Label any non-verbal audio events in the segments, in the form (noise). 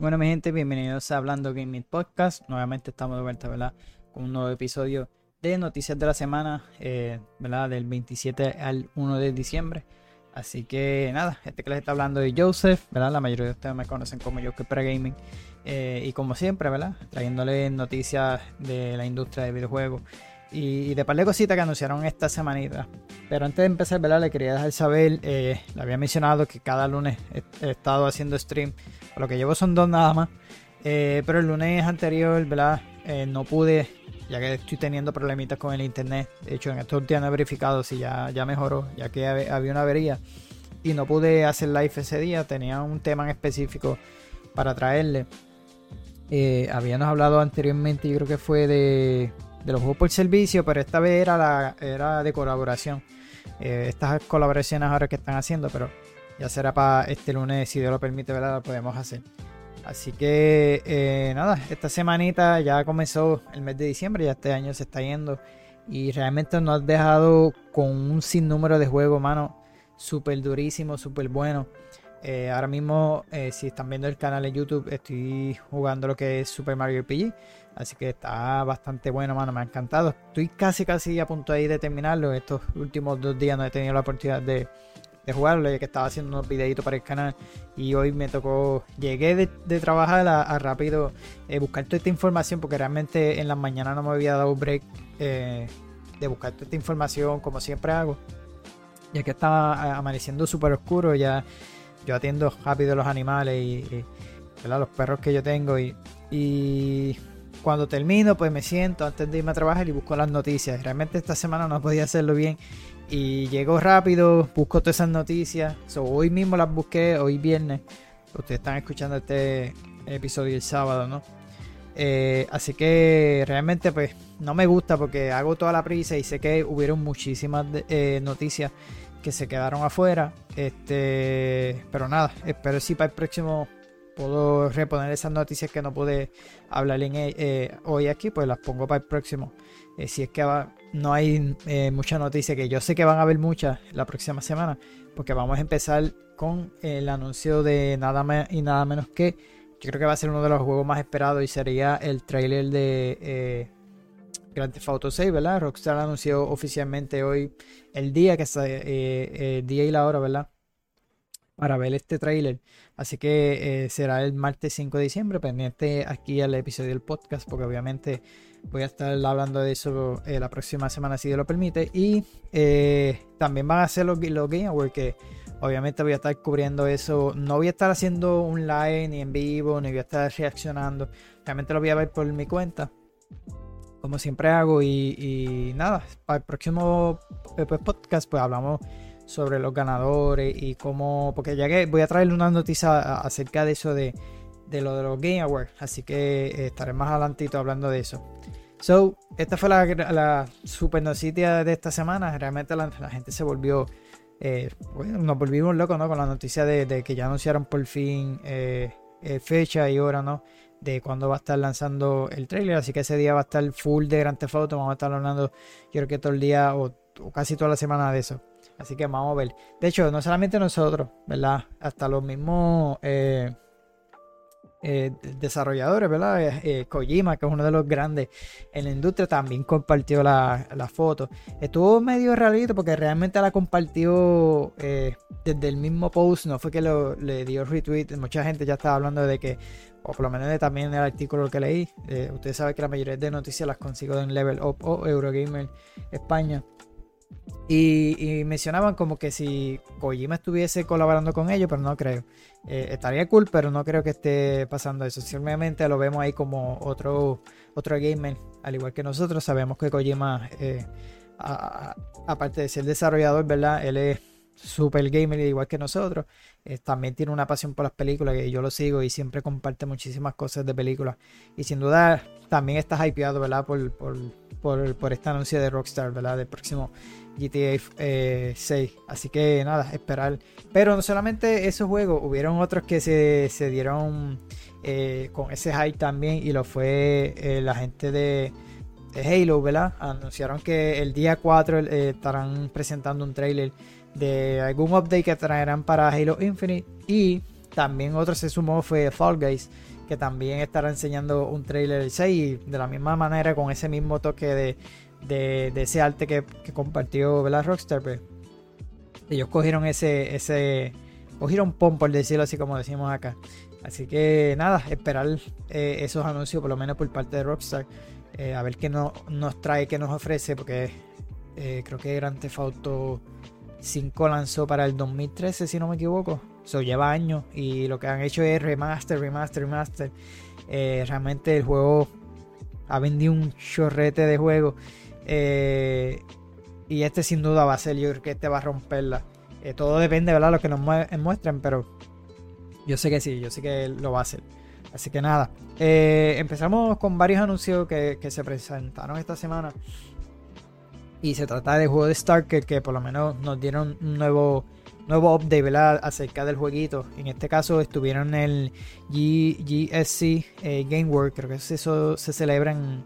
Bueno, mi gente, bienvenidos a Hablando Gaming Podcast. Nuevamente estamos de vuelta, ¿verdad? Con un nuevo episodio de Noticias de la Semana, eh, ¿verdad? Del 27 al 1 de diciembre. Así que nada, este que les está hablando de Joseph, ¿verdad? La mayoría de ustedes me conocen como Joker Pre Gaming. Eh, y como siempre, ¿verdad? Trayéndoles noticias de la industria de videojuegos y, de par de cositas que anunciaron esta semanita. Pero antes de empezar, ¿verdad? Le quería dejar saber, eh, le había mencionado que cada lunes he, estado haciendo stream, lo que llevo son dos nada más. Eh, pero el lunes anterior, ¿verdad? Eh, no pude, ya que estoy teniendo problemitas con el internet. De hecho, en estos días no he verificado si ya, ya mejoró, ya que había una avería. Y no pude hacer live ese día, tenía un tema en específico para traerle. habíamos hablado anteriormente, yo creo que fue de de los juegos por servicio, pero esta vez era, la, era de colaboración. Eh, estas colaboraciones ahora que están haciendo, pero ya será para este lunes, si Dios lo permite, ¿verdad? Lo podemos hacer. Así que eh, nada, esta semanita ya comenzó el mes de diciembre, ya este año se está yendo y realmente nos ha dejado con un sinnúmero de juegos, mano, súper durísimo, súper bueno. Eh, ahora mismo, si están viendo el canal de YouTube, estoy jugando lo que es Super Mario RPG. Así que está bastante bueno, mano. Me ha encantado. Estoy casi, casi a punto ir de terminarlo. Estos últimos dos días no he tenido la oportunidad de, jugarlo, ya que estaba haciendo unos videitos para el canal. Y hoy me tocó. Llegué de, trabajar a, rápido eh, buscar toda esta información, porque realmente en las mañanas no me había dado break eh, de buscar toda esta información, como siempre hago. Ya que estaba amaneciendo súper oscuro, ya yo atiendo rápido los animales y, los perros que yo tengo. y cuando termino, pues me siento antes de irme a trabajar y busco las noticias. Realmente esta semana no podía hacerlo bien y llego rápido, busco todas esas noticias. hoy mismo las busqué, hoy viernes. Ustedes están escuchando este episodio el sábado, ¿no? Eh, así que realmente pues no me gusta porque hago toda la prisa y sé que hubieron muchísimas eh, noticias que se quedaron afuera. Este, pero nada, espero si para el próximo puedo reponer esas noticias que no pude hablar eh, hoy aquí, pues las pongo para el próximo. Si es que no hay eh, mucha noticia, que yo sé que van a haber muchas la próxima semana, porque vamos a empezar con el anuncio de nada más y nada menos que, yo creo que va a ser uno de los juegos más esperados y sería el trailer de Grand Theft Auto 6, ¿verdad? Rockstar anunció oficialmente hoy el día que el día y la hora, ¿verdad? para ver este tráiler. Así que eh, será el martes 5 de diciembre, pendiente aquí al episodio del podcast, porque obviamente voy a estar hablando de eso eh, la próxima semana, si Dios lo permite. Y eh, también van a hacer los, los Game Awards, obviamente voy a estar cubriendo eso. No voy a estar haciendo un live ni en vivo, ni voy a estar reaccionando. Realmente lo voy a ver por mi cuenta. Como siempre hago. Y, nada, para el próximo pues, podcast, pues hablamos sobre los ganadores y cómo. Porque ya que voy a traerle una noticia acerca de eso de, lo de los Game Awards. Así que eh, estaré más adelantito hablando de eso. So, esta fue la, la super noticia de esta semana. Realmente la, gente se volvió. Eh, nos volvimos locos, ¿no? Con la noticia de, que ya anunciaron por fin eh, fecha y hora, ¿no? De cuándo va a estar lanzando el trailer. Así que ese día va a estar full de Grand Theft Auto. Vamos a estar hablando, yo creo que todo el día o casi toda la semana de eso. Así que vamos a ver. De hecho, no solamente nosotros, ¿verdad? Hasta los mismos eh, desarrolladores, ¿verdad? Eh, Kojima, que es uno de los grandes en la industria, también compartió la, foto. Estuvo medio rarito porque realmente la compartió desde el mismo post, no fue que lo, le dio retweet. Mucha gente ya estaba hablando de que, o por lo menos también el artículo que leí. ustedes saben que la mayoría de noticias las consigo en Level Up o Eurogamer España. Y, mencionaban como que si Kojima estuviese colaborando con ellos, pero no creo. Eh, estaría cool, pero no creo que esté pasando eso. Simplemente lo vemos ahí como otro, otro gamer, al igual que nosotros. Sabemos que Kojima, eh, aparte de ser desarrollador, ¿verdad? Él es super gamer, igual que nosotros. Eh, también tiene una pasión por las películas, que yo lo sigo y siempre comparte muchísimas cosas de películas. Y sin duda también está hypeado, ¿verdad? Por, por, por, por esta anuncio de Rockstar, ¿verdad? Del próximo GTA 6. Eh, Así que nada, esperar. Pero no solamente esos juegos, hubieron otros que se, dieron eh, con ese hype también. Y lo fue eh, la gente de, Halo, ¿verdad? Anunciaron que el día 4 estarán presentando un trailer de algún update que traerán para Halo Infinite. Y también otro se sumó fue Fall Guys, que también estará enseñando un trailer del 6 y de la misma manera con ese mismo toque de, de, ese arte que, compartió ¿verdad? Rockstar. Pues, ellos cogieron ese, ese, cogieron pom por decirlo así como decimos acá. Así que nada, esperar eh, esos anuncios por lo menos por parte de Rockstar. Eh, a ver qué no, nos trae, qué nos ofrece, porque eh, creo que Grand Theft Auto 5 lanzó para el 2013, si no me equivoco. Eso lleva años y lo que han hecho es remaster, remaster, remaster. Realmente el juego ha vendido un chorrete de juego. y este sin duda va a ser, yo creo que este va a romperla. todo depende, ¿verdad? Lo que nos muestren, pero yo sé que sí, yo sé que lo va a hacer. Así que nada, eh, empezamos con varios anuncios que, se presentaron esta semana. Y se trata del juego de Starker que por lo menos nos dieron un nuevo, nuevo update ¿verdad? acerca del jueguito. En este caso estuvieron el GSC eh, Game World, creo que eso se celebra en,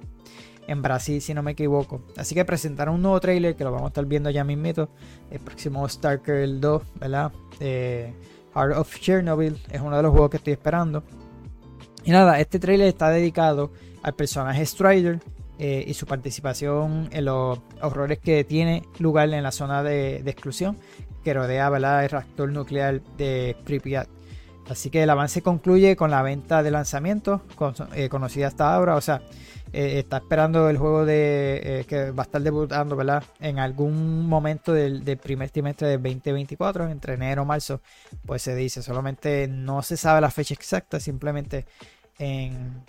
en, Brasil si no me equivoco. Así que presentaron un nuevo trailer que lo vamos a estar viendo ya mismito. El próximo Starker 2, ¿verdad? Eh, Heart of Chernobyl es uno de los juegos que estoy esperando. Y nada, este trailer está dedicado al personaje Strider eh, y su participación en los horrores que tiene lugar en la zona de, exclusión que rodea el reactor nuclear de Pripyat. Así que el avance concluye con la venta de lanzamiento eh, conocida hasta ahora. O sea, eh, está esperando el juego de que va a estar debutando ¿verdad? en algún momento del, del, primer trimestre de 2024, entre enero y marzo. Pues se dice, solamente no se sabe la fecha exacta, simplemente en,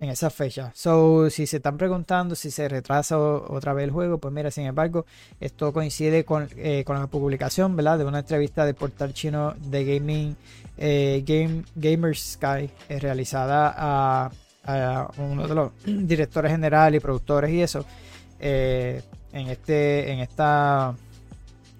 en esa fecha. So, si se están preguntando si se retrasa otra vez el juego, pues mira, sin embargo, esto coincide con, eh, con la publicación ¿verdad? de una entrevista del portal chino de gaming eh, Game, Gamer Sky eh, realizada a, uno de los (clears throat) directores generales y productores y eso en este en esta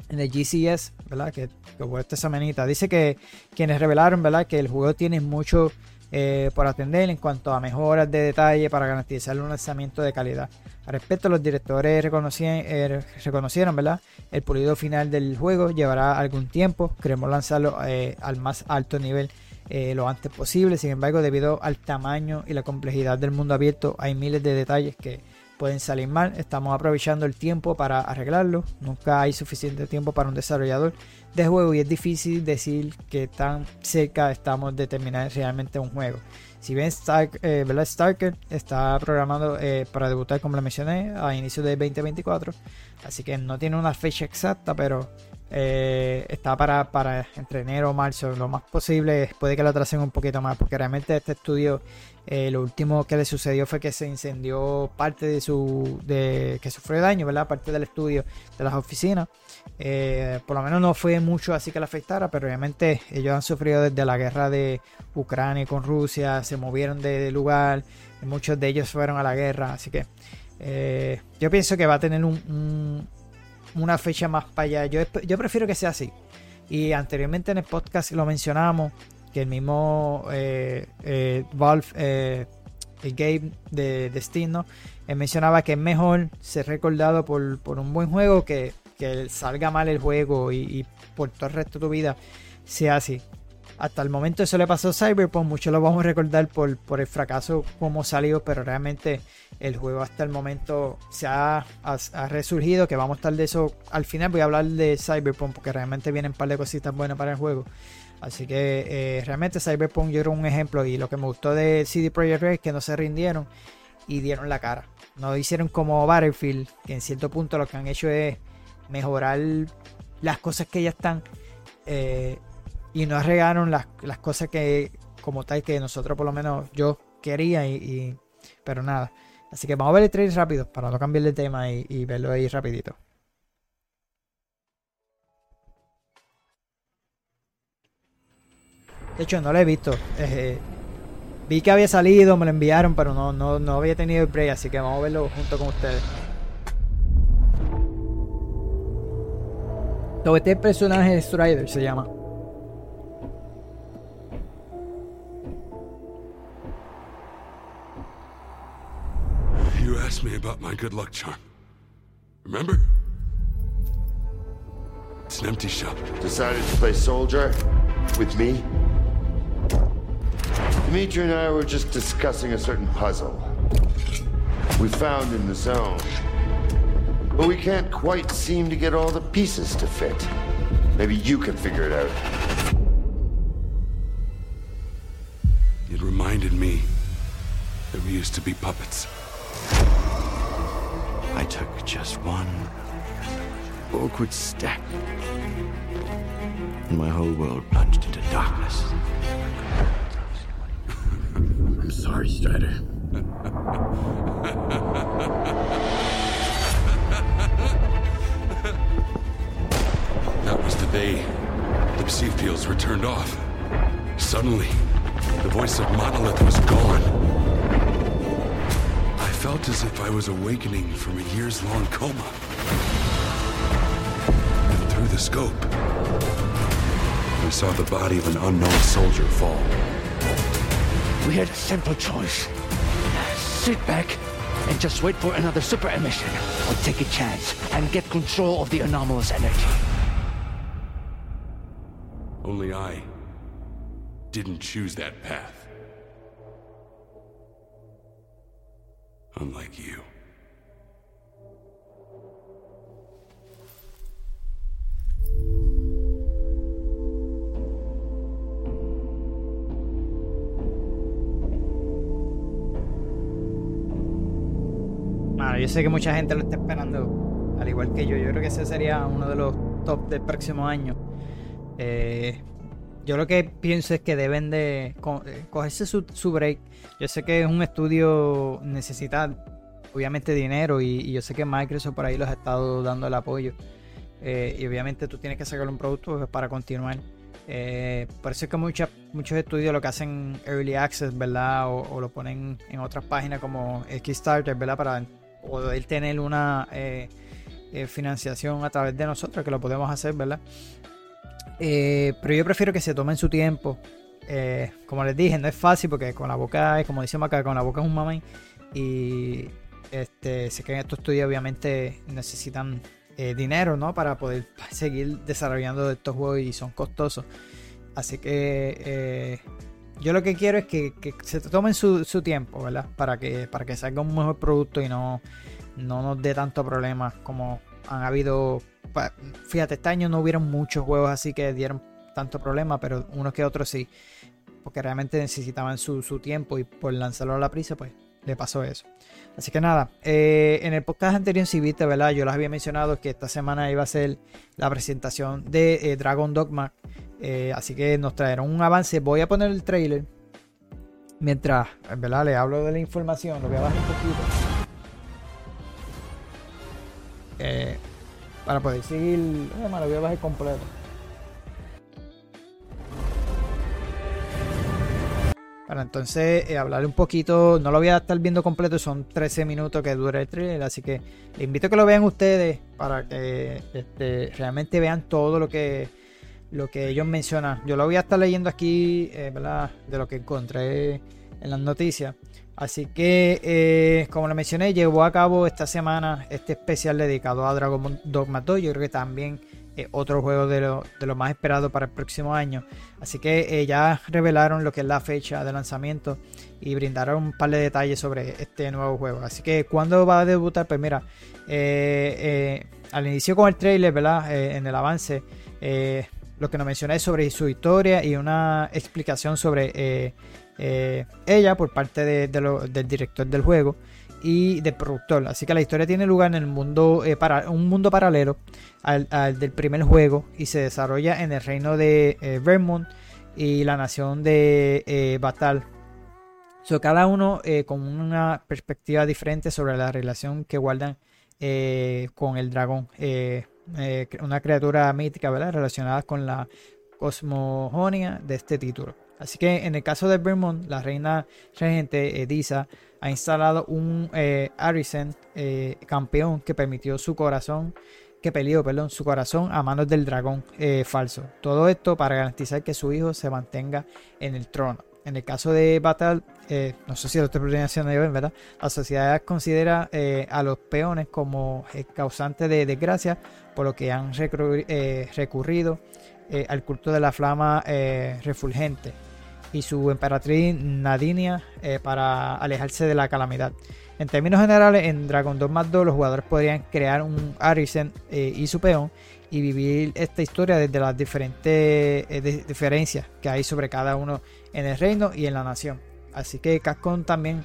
en el GCS, ¿verdad? Que, que esta semanita. Dice que quienes revelaron, ¿verdad? Que el juego tiene mucho eh, por atender en cuanto a mejoras de detalle para garantizar un lanzamiento de calidad. Al respecto, los directores eh, reconocieron, ¿verdad? El pulido final del juego llevará algún tiempo. Queremos lanzarlo eh, al más alto nivel lo antes posible. Sin embargo, debido al tamaño y la complejidad del mundo abierto, hay miles de detalles que pueden salir mal. Estamos aprovechando el tiempo para arreglarlo. Nunca hay suficiente tiempo para un desarrollador de juego y es difícil decir que tan cerca estamos de terminar realmente un juego. Si bien Stark, eh, Starker está programado eh, para debutar, como le mencioné, a inicio de 2024, así que no tiene una fecha exacta, pero eh, está para, para entre enero o marzo, lo más posible. Puede que lo atrasen un poquito más, porque realmente este estudio eh, lo último que le sucedió fue que se incendió parte de su. de que sufrió daño, ¿verdad? Parte del estudio de las oficinas. Eh, por lo menos no fue mucho así que le afectara, pero obviamente ellos han sufrido desde la guerra de Ucrania con Rusia, se movieron de lugar, muchos de ellos fueron a la guerra, así que yo pienso que va a tener una fecha más para allá. Yo, yo prefiero que sea así. Y anteriormente en el podcast lo mencionamos, que el mismo eh, eh, Valve, eh, el game de Destino, mencionaba que es mejor ser recordado por, un buen juego que, que salga mal el juego y, por todo el resto de tu vida sea así. Hasta el momento eso le pasó a Cyberpunk, muchos lo vamos a recordar por, por el fracaso como salió, pero realmente el juego hasta el momento se ha, resurgido, que vamos a estar de eso al final, voy a hablar de Cyberpunk porque realmente vienen un par de cositas buenas para el juego. Así que eh, realmente Cyberpunk yo creo un ejemplo y lo que me gustó de CD Projekt Red es que no se rindieron y dieron la cara. No hicieron como Battlefield, que en cierto punto lo que han hecho es mejorar las cosas que ya están eh, y no arreglaron las, cosas que como tal que nosotros por lo menos yo quería y, pero nada. Así que vamos a ver el trailer rápido para no cambiar de tema y, verlo ahí rapidito. De hecho, no lo he visto. Eh, vi que había salido, me lo enviaron, pero no, no, no había tenido el play, así que vamos a verlo junto con ustedes. So, este personaje Strider se llama. About my good luck charm. Remember? It's an empty shop. Decided to play soldier? With me? Dimitri and I were just discussing a certain puzzle we found in the zone. But we can't quite seem to get all the pieces to fit. Maybe you can figure it out. It reminded me that we used to be puppets. I took just one awkward step. And my whole world plunged into darkness. (laughs) I'm sorry, Strider. That was the day the psi fields were turned off. Suddenly, the voice of Monolith was gone. I felt as if I was awakening from a years-long coma. And through the scope, I saw the body of an unknown soldier fall. We had a simple choice. Sit back and just wait for another super emission, or take a chance and get control of the anomalous energy. Only I didn't choose that path. Unlike you. Mano, yo sé que mucha gente lo está esperando, al igual que yo. Yo creo que ese sería uno de los top del próximo año. Eh, yo lo que pienso es que deben de eh, cogerse su, break. Yo sé que es un estudio necesita obviamente dinero y, yo sé que Microsoft por ahí los ha estado dando el apoyo. Eh, y obviamente tú tienes que sacar un producto pues, para continuar. Eh, por eso es que muchas- muchos estudios lo que hacen early access, ¿verdad? O, o lo ponen en otras páginas como Kickstarter, ¿verdad? Para poder tener una eh, eh, financiación a través de nosotros, que lo podemos hacer, ¿verdad? Eh, pero yo prefiero que se tomen su tiempo. Eh, como les dije, no es fácil porque con la boca, es como decimos acá, con la boca es un mamey. Y este, sé que en estos estudios obviamente necesitan eh, dinero, ¿no? Para poder (laughs) seguir desarrollando estos juegos y son costosos. Así que eh, yo lo que quiero es que, se tomen su, tiempo, ¿verdad? Para que, para que salga un mejor producto y no, no nos dé tanto problema como han habido. Fíjate, este año no hubieron muchos juegos así que dieron tanto problema, pero unos que otros sí. Porque realmente necesitaban su, su tiempo y por lanzarlo a la prisa, pues le pasó eso. Así que nada, eh, en el podcast anterior, si viste, ¿verdad? Yo les había mencionado que esta semana iba a ser la presentación de eh, Dragon Dogma. Eh, así que nos trajeron un avance. Voy a poner el trailer. Mientras, ¿verdad? Le hablo de la información. Lo voy a bajar un poquito. Eh, para poder seguir. eh, me lo voy a bajar completo. Para entonces eh, hablar un poquito, no lo voy a estar viendo completo, son 13 minutos que dura el trailer, así que les invito a que lo vean ustedes para que este, realmente vean todo lo que, lo que ellos mencionan. Yo lo voy a estar leyendo aquí, eh. De lo que encontré en las noticias. Así que, eh, como lo mencioné, llevó a cabo esta semana este especial dedicado a Dragon Dogma 2. Yo creo que también eh, otro juego de lo, de lo más esperado para el próximo año. Así que eh, ya revelaron lo que es la fecha de lanzamiento y brindaron un par de detalles sobre este nuevo juego. Así que, ¿cuándo va a debutar? Pues mira, eh, al inicio con el trailer, ¿verdad? En el avance, lo que nos mencioné es sobre su historia y una explicación sobre eh, ella por parte de- lo- del director del juego y del productor. Así que la historia tiene lugar en el mundo eh, para un mundo paralelo al, del primer juego y se desarrolla en el reino de eh, Vermont y la nación de Batal. So, cada uno con una perspectiva diferente sobre la relación que guardan con el dragón. Una criatura mítica, ¿verdad? Relacionada con la cosmogonía de este título. Así que en el caso de Vermont, la reina regente Edisa ha instalado un eh, Arisen eh, campeón que permitió su corazón, que peleó, su corazón a manos del dragón eh, falso. Todo esto para garantizar que su hijo se mantenga en el trono. En el caso de Batal, eh, no sé si lo estoy pronunciando bien, ¿verdad? La sociedad considera eh, a los peones como eh, causantes de desgracia, por lo que han eh, recurrido eh, al culto de la flama eh, refulgente y su emperatriz Nadinia eh, para alejarse de la calamidad. En términos generales, en Dragon 2 más 2 los jugadores podrían crear un Arisen y su peón y vivir esta historia desde las diferentes diferencias que hay sobre cada uno en el reino y en la nación. Así que Capcom también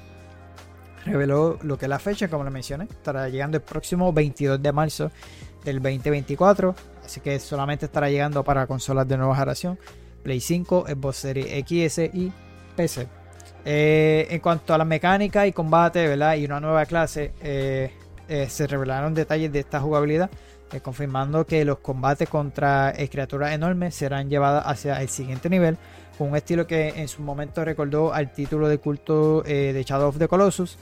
reveló lo que es la fecha, como le mencioné. Estará llegando el próximo 22 de marzo del 2024. Así que solamente estará llegando para consolas de nueva generación. Play 5, Xbox Series XS y PC. Eh, en cuanto a la mecánica y combate, ¿verdad? Y una nueva clase, eh, eh, se revelaron detalles de esta jugabilidad, confirmando que los combates contra criaturas enormes serán llevados hacia el siguiente nivel, con un estilo que en su momento recordó al título de culto de Shadow of the Colossus.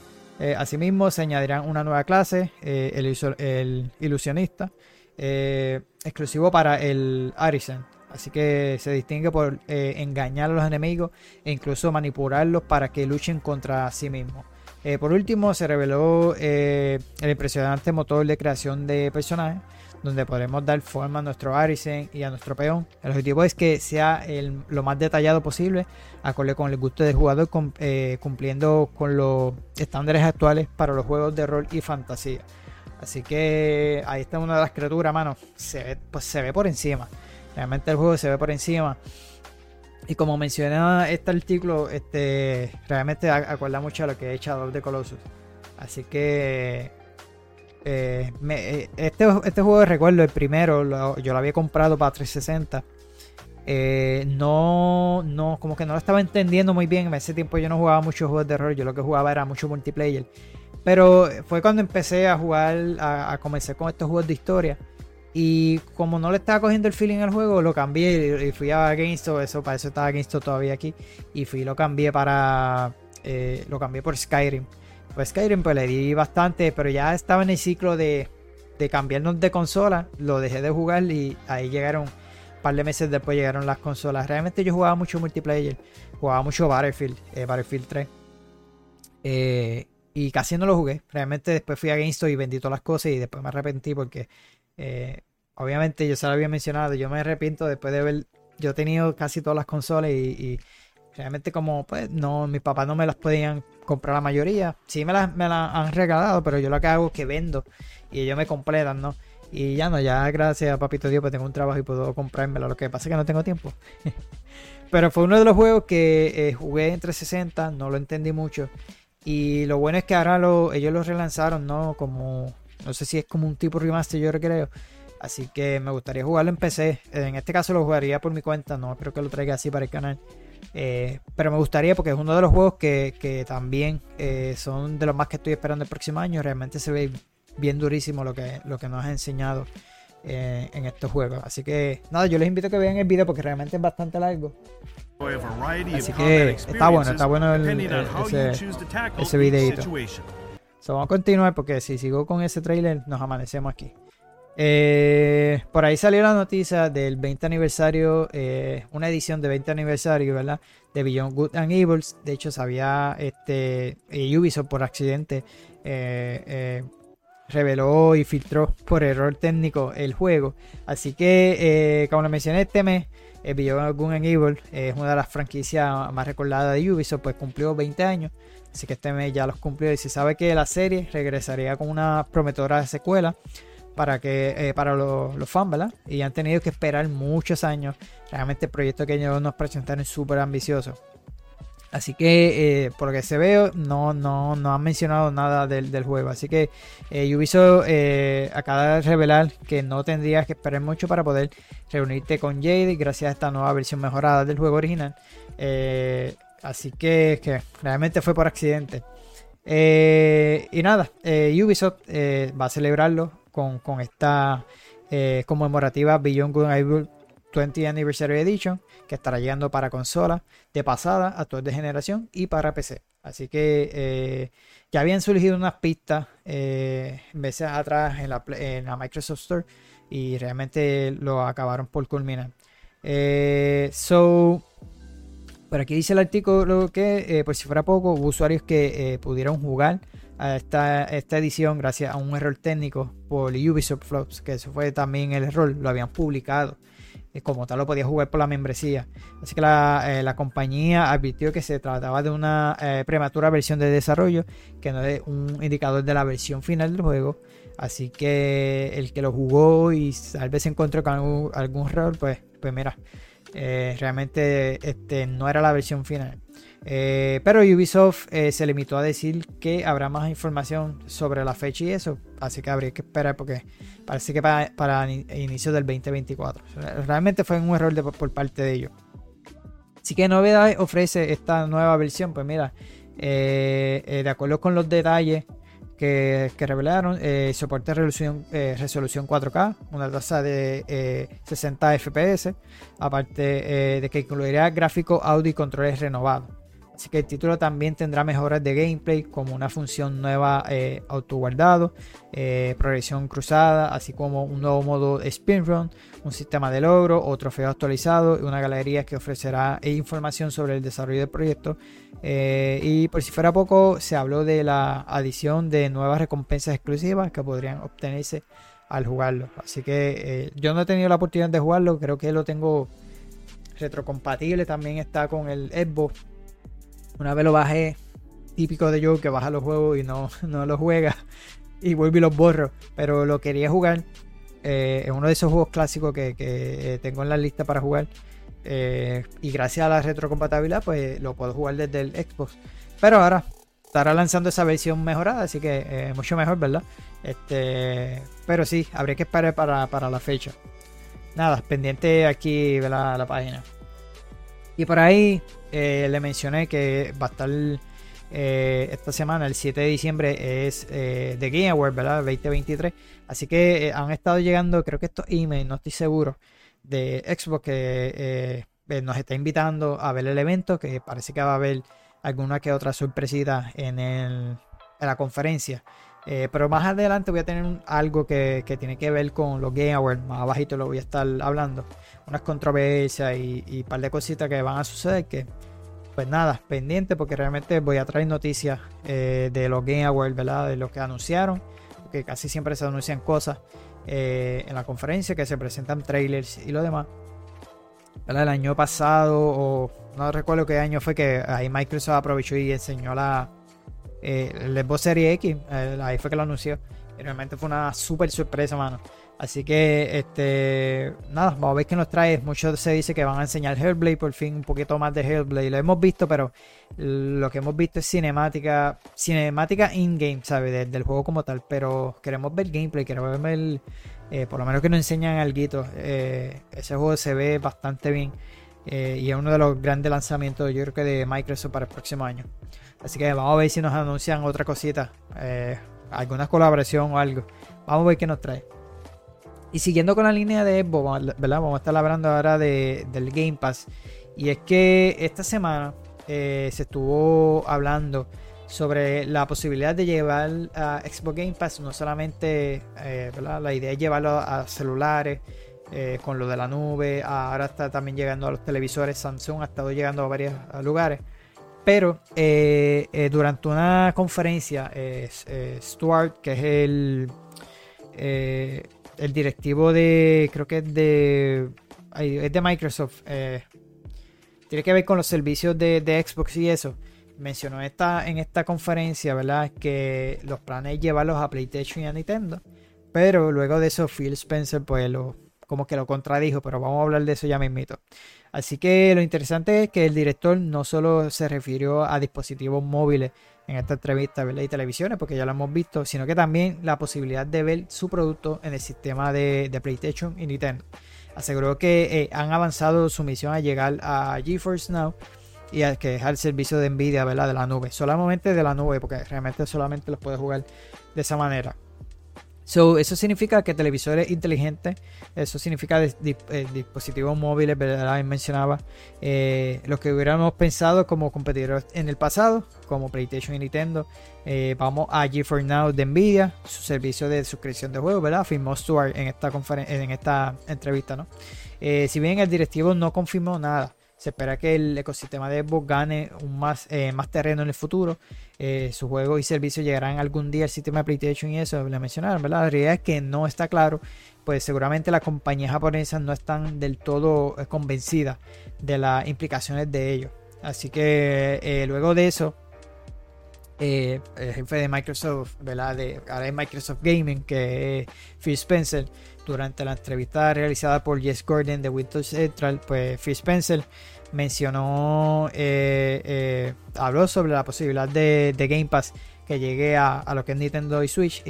asimismo, se añadirán una nueva clase, el, ilusionista, exclusivo para el Arisen Así que se distingue por eh, engañar a los enemigos e incluso manipularlos para que luchen contra sí mismos. Eh, por último, se reveló eh, el impresionante motor de creación de personajes, donde podremos dar forma a nuestro Arisen y a nuestro peón. El objetivo es que sea lo más detallado posible, acorde con el gusto del jugador, cumpliendo con los estándares actuales para los juegos de rol y fantasía. Así que ahí está una de las criaturas, mano. Se pues se ve por encima. Realmente el juego se ve por encima. Y como mencioné este artículo, este, realmente acuerda mucho a lo que he echado de Colossus. Así que eh, eh, este, este, juego de recuerdo, el primero, yo lo había comprado para 360. Eh, no, no, como que no lo estaba entendiendo muy bien. En ese tiempo yo no jugaba muchos juegos de rol, yo lo que jugaba era mucho multiplayer. Pero fue cuando empecé a jugar, a, a comenzar con estos juegos de historia. Y como no le estaba cogiendo el feeling al juego, lo cambié y fui a GameStop. Eso, para eso estaba GameStop todavía aquí. Y fui lo cambié para. Eh, lo cambié por Skyrim. Pues Skyrim pues le di bastante, pero ya estaba en el ciclo de, de cambiarnos de consola. Lo dejé de jugar y ahí llegaron. Un par de meses después llegaron las consolas. Realmente yo jugaba mucho multiplayer. Jugaba mucho Battlefield, eh, Battlefield 3. Eh, y casi no lo jugué. Realmente después fui a GameStop y vendí todas las cosas y después me arrepentí porque eh, obviamente yo se lo había mencionado, yo me arrepiento después de ver, yo he tenido casi todas las consolas y, realmente como pues no, mis papás no me las podían comprar la mayoría, sí me las, me han regalado, pero yo lo que hago es que vendo y ellos me completan, ¿no? Y ya no, ya gracias a Papito Dios pues tengo un trabajo y puedo comprármelo, lo que pasa es que no tengo tiempo. (laughs) pero fue uno de los juegos que eh, jugué en 360, no lo entendí mucho. Y lo bueno es que ahora lo, ellos lo relanzaron, ¿no? Como no sé si es como un tipo remaster, yo creo. Así que me gustaría jugarlo en PC. En este caso lo jugaría por mi cuenta. No espero que lo traiga así para el canal. Eh, pero me gustaría porque es uno de los juegos que, también eh, son de los más que estoy esperando el próximo año. Realmente se ve bien durísimo lo que, lo que nos ha enseñado eh, en estos juegos. Así que nada, yo les invito a que vean el video porque realmente es bastante largo. Así que está bueno, está bueno ese, ese videito vamos a continuar porque si sigo con ese trailer nos amanecemos aquí. Eh, por ahí salió la noticia del 20 aniversario, eh, una edición de 20 aniversario, ¿verdad? De Beyond Good and Evil. De hecho, sabía este eh, Ubisoft por accidente reveló y filtró por error técnico el juego. Así que, como le mencioné este mes, Beyond Good and Evil es una de las franquicias más recordadas de Ubisoft, pues cumplió 20 años. Así que este mes ya los cumplió y se sabe que la serie regresaría con una prometedora secuela para que eh, para los, fans, ¿verdad? Y han tenido que esperar muchos años. Realmente el proyecto que ellos nos presentaron es súper ambicioso. Así que eh, por lo que se ve, no, no, no han mencionado nada del, juego. Así que eh, Ubisoft eh, acaba de revelar que no tendrías que esperar mucho para poder reunirte con Jade gracias a esta nueva versión mejorada del juego original. Así que, que realmente fue por accidente. Y nada, Ubisoft va a celebrarlo con, esta conmemorativa Beyond Good and Evil 20 Anniversary Edition que estará llegando para consolas de pasada, actual de generación y para PC. Así que ya habían surgido unas pistas meses atrás en la, en la Microsoft Store y realmente lo acabaron por culminar. so, por aquí dice el artículo que, eh, por si fuera poco, hubo usuarios que eh, pudieron jugar a esta, esta, edición gracias a un error técnico por Ubisoft Flops, que eso fue también el error, lo habían publicado eh, como tal lo podía jugar por la membresía. Así que la, eh, la compañía advirtió que se trataba de una eh, prematura versión de desarrollo, que no es un indicador de la versión final del juego. Así que el que lo jugó y tal vez se encontró con algún, error, pues, pues mira, realmente este, no era la versión final. Eh, pero Ubisoft eh, se limitó a decir que habrá más información sobre la fecha y eso. Así que habría que esperar porque parece que para, para inicio del 2024. Realmente fue un error por parte de ellos. Así que novedades ofrece esta nueva versión. Pues mira, eh, de acuerdo con los detalles que, revelaron, soporta resolución, resolución 4K, una tasa de 60 FPS, aparte de que incluirá gráfico, audio y controles renovados. Así que el título también tendrá mejoras de gameplay como una función nueva eh, autoguardado, eh, progresión cruzada, así como un nuevo modo speedrun, un sistema de logro o trofeo actualizado y una galería que ofrecerá información sobre el desarrollo del proyecto. Eh, y por si fuera poco, se habló de la adición de nuevas recompensas exclusivas que podrían obtenerse al jugarlo. Así que yo no he tenido la oportunidad de jugarlo, creo que lo tengo retrocompatible, también está con el Xbox una vez lo bajé, típico de yo que baja los juegos y no, (laughs) no los juega y vuelvo y los borro. Pero lo quería jugar. Eh, es uno de esos juegos clásicos que, eh, tengo en la lista para jugar. Eh, y gracias a la retrocompatibilidad, pues lo puedo jugar desde el Xbox. Pero ahora estará lanzando esa versión mejorada, así que mucho mejor, ¿verdad? Este, pero sí, habría que esperar para, la fecha. Nada, pendiente aquí de la página. Y por ahí eh, le mencioné que va a estar eh, esta semana, el 7 de diciembre, es eh, The Game Award, ¿verdad? 2023. Así que han estado llegando, creo que estos emails, no estoy seguro, de Xbox que nos está invitando a ver el evento, que parece que va a haber alguna que otra sorpresita en, en la conferencia. pero más adelante voy a tener algo que, que, tiene que ver con los Game Awards, más abajito lo voy a estar hablando unas controversias y, un par de cositas que van a suceder que pues nada, pendiente porque realmente voy a traer noticias eh, de los Game Awards, ¿verdad? De lo que anunciaron, porque casi siempre se anuncian cosas eh, en la conferencia, que se presentan trailers y lo demás. ¿verdad? El año pasado, o no recuerdo qué año fue que ahí Microsoft aprovechó y enseñó la eh, el Series X, ahí fue que lo anunció. Y realmente fue una súper sorpresa, mano. Así que, este, nada, vamos a ver qué nos trae. Mucho se dice que van a enseñar Hellblade por fin, un poquito más de Hellblade. Lo hemos visto, pero lo que hemos visto es cinemática, cinemática in-game, ¿sabes? del juego como tal. Pero queremos ver gameplay, queremos ver, eh, por lo menos que nos enseñan algo. Eh, ese juego se ve bastante bien eh, y es uno de los grandes lanzamientos, yo creo que de Microsoft para el próximo año. Así que vamos a ver si nos anuncian otra cosita, alguna colaboración o algo. Vamos a ver qué nos trae. Y siguiendo con la línea de Xbox, ¿verdad? Vamos a estar hablando ahora de, del Game Pass. Y es que esta semana eh, se estuvo hablando sobre la posibilidad de llevar a Xbox Game Pass, no solamente, eh. La idea es llevarlo a celulares, eh, con lo de la nube, ahora está también llegando a los televisores, Samsung ha estado llegando a varios lugares. Pero durante una conferencia, Stuart, que es el el directivo de, creo que es de, es de Microsoft, eh, tiene que ver con los servicios de, Xbox y eso. Mencionó esta, en esta conferencia, ¿verdad? Que los planes es llevarlos a PlayStation y a Nintendo. Pero luego de eso, Phil Spencer, pues lo, como que lo contradijo, pero vamos a hablar de eso ya mismito. Así que lo interesante es que el director no solo se refirió a dispositivos móviles en esta entrevista ¿verdad? y televisiones, porque ya lo hemos visto, sino que también la posibilidad de ver su producto en el sistema de, PlayStation y Nintendo. Aseguró que eh, han avanzado su misión a llegar a GeForce Now y a que es el servicio de Nvidia de la nube, solamente de la nube, porque realmente solamente los puede jugar de esa manera eso significa que televisores inteligentes, eso significa eh, dispositivos móviles, ¿verdad? Mencionaba eh, los que hubiéramos pensado como competidores en el pasado, como PlayStation y Nintendo. Eh, vamos a GeForce Now de Nvidia, su servicio de suscripción de juegos, ¿verdad? Firmó Stuart en esta, en esta entrevista, ¿no? si bien el directivo no confirmó nada Se espera que el ecosistema de Xbox gane un más, más terreno en el futuro. Eh, sus juegos y servicios llegarán algún día al sistema de PlayStation y eso, le mencionaron, ¿verdad? La realidad es que no está claro, pues seguramente las compañías japonesas no están del todo eh, convencidas de las implicaciones de ello. Así que luego de eso, el jefe de Microsoft, ¿verdad? De, ahora Microsoft Gaming, que es Phil Spencer, durante la entrevista realizada por Jess Gordon de Windows Central, pues Phil Spencer mencionó, eh, eh, habló sobre la posibilidad de, Game Pass que llegue a, lo que es Nintendo y Switch,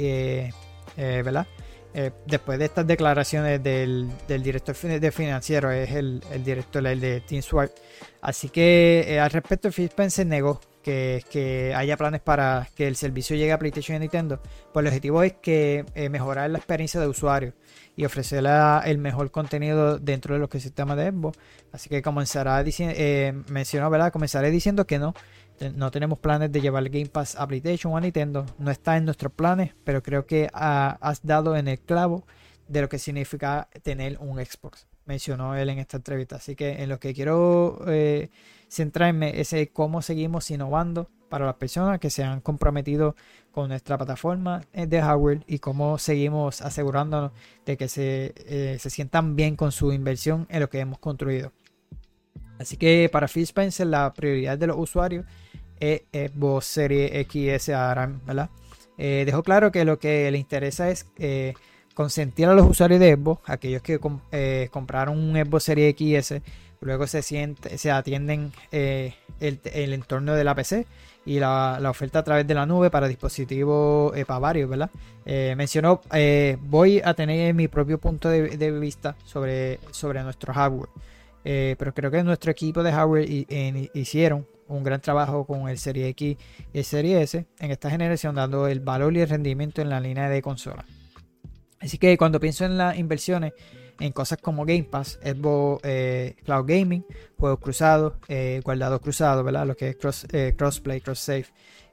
eh, después de estas declaraciones del, director de financiero, es el, director el de Team Sword. Así que al respecto, Phil Spencer negó que, que, haya planes para que el servicio llegue a PlayStation y Nintendo. Pues el objetivo es que mejorar la experiencia de usuario y ofrecerle el mejor contenido dentro de los sistemas de Xbox. Así que comenzará diciendo, eh, mencionó, ¿verdad? Comenzaré diciendo que no, no tenemos planes de llevar el Game Pass a PlayStation o a Nintendo. No está en nuestros planes, pero creo que has dado en el clavo de lo que significa tener un Xbox. Mencionó él en esta entrevista. Así que en lo que quiero eh, centrarme es cómo seguimos innovando para las personas que se han comprometido con nuestra plataforma de hardware y cómo seguimos asegurándonos de que se, eh, se sientan bien con su inversión en lo que hemos construido. Así que para Spencer la prioridad de los usuarios es Xbox Series XS ARAM, ¿verdad? Eh, dejó claro que lo que le interesa es eh, consentir a los usuarios de Xbox, aquellos que compraron un Xbox Series XS, luego se, siente, se atienden el, entorno de la PC y la, oferta a través de la nube para dispositivos eh, para varios, ¿verdad? Eh, mencionó, eh, voy a tener mi propio punto de, vista sobre, sobre nuestro hardware, pero creo que nuestro equipo de hardware hicieron un gran trabajo con el Serie X y el Serie S en esta generación, dando el valor y el rendimiento en la línea de consola. Así que cuando pienso en las inversiones, en cosas como Game Pass, Xbox eh, Cloud Gaming, juegos cruzados, eh, guardados cruzados, ¿verdad? Lo que es cross, eh, crossplay, cross save,